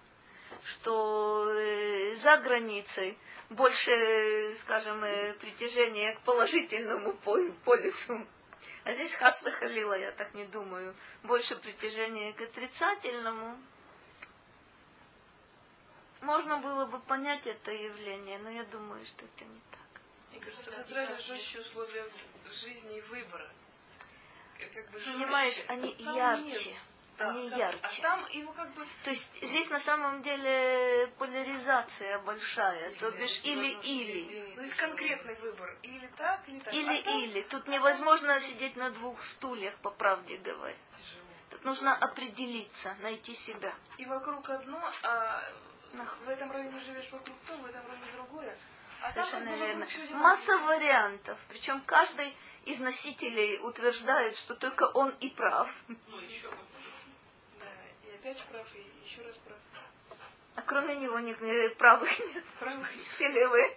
что э, за границей больше, скажем, э, притяжение к положительному полюсу. А здесь Хасва Халила, я так не думаю, больше притяжения к отрицательному. Можно было бы понять это явление, но я думаю, что это не так. Мне кажется, в Израиле жестче условия жизни и выбора. Как бы Понимаешь, они ярче. Нет да, они да. ярче. А там его как бы... То есть здесь на самом деле поляризация большая, или, то бишь или-или. То есть конкретный выбор. Или так, или так. Или-или. А Тут невозможно сидеть на двух стульях, по правде говоря. Тут нужно определиться, найти себя. И вокруг одно, а в этом районе живешь вокруг то, в этом районе другое. А Совершенно там, верно. Масса вариантов. Причем каждый из носителей утверждает, что только он и прав. Ну, еще Пять прав и еще раз прав. А кроме него не, не э, правых нет. Правых нет. Все левые.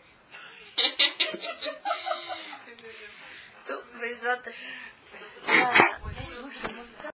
Тут,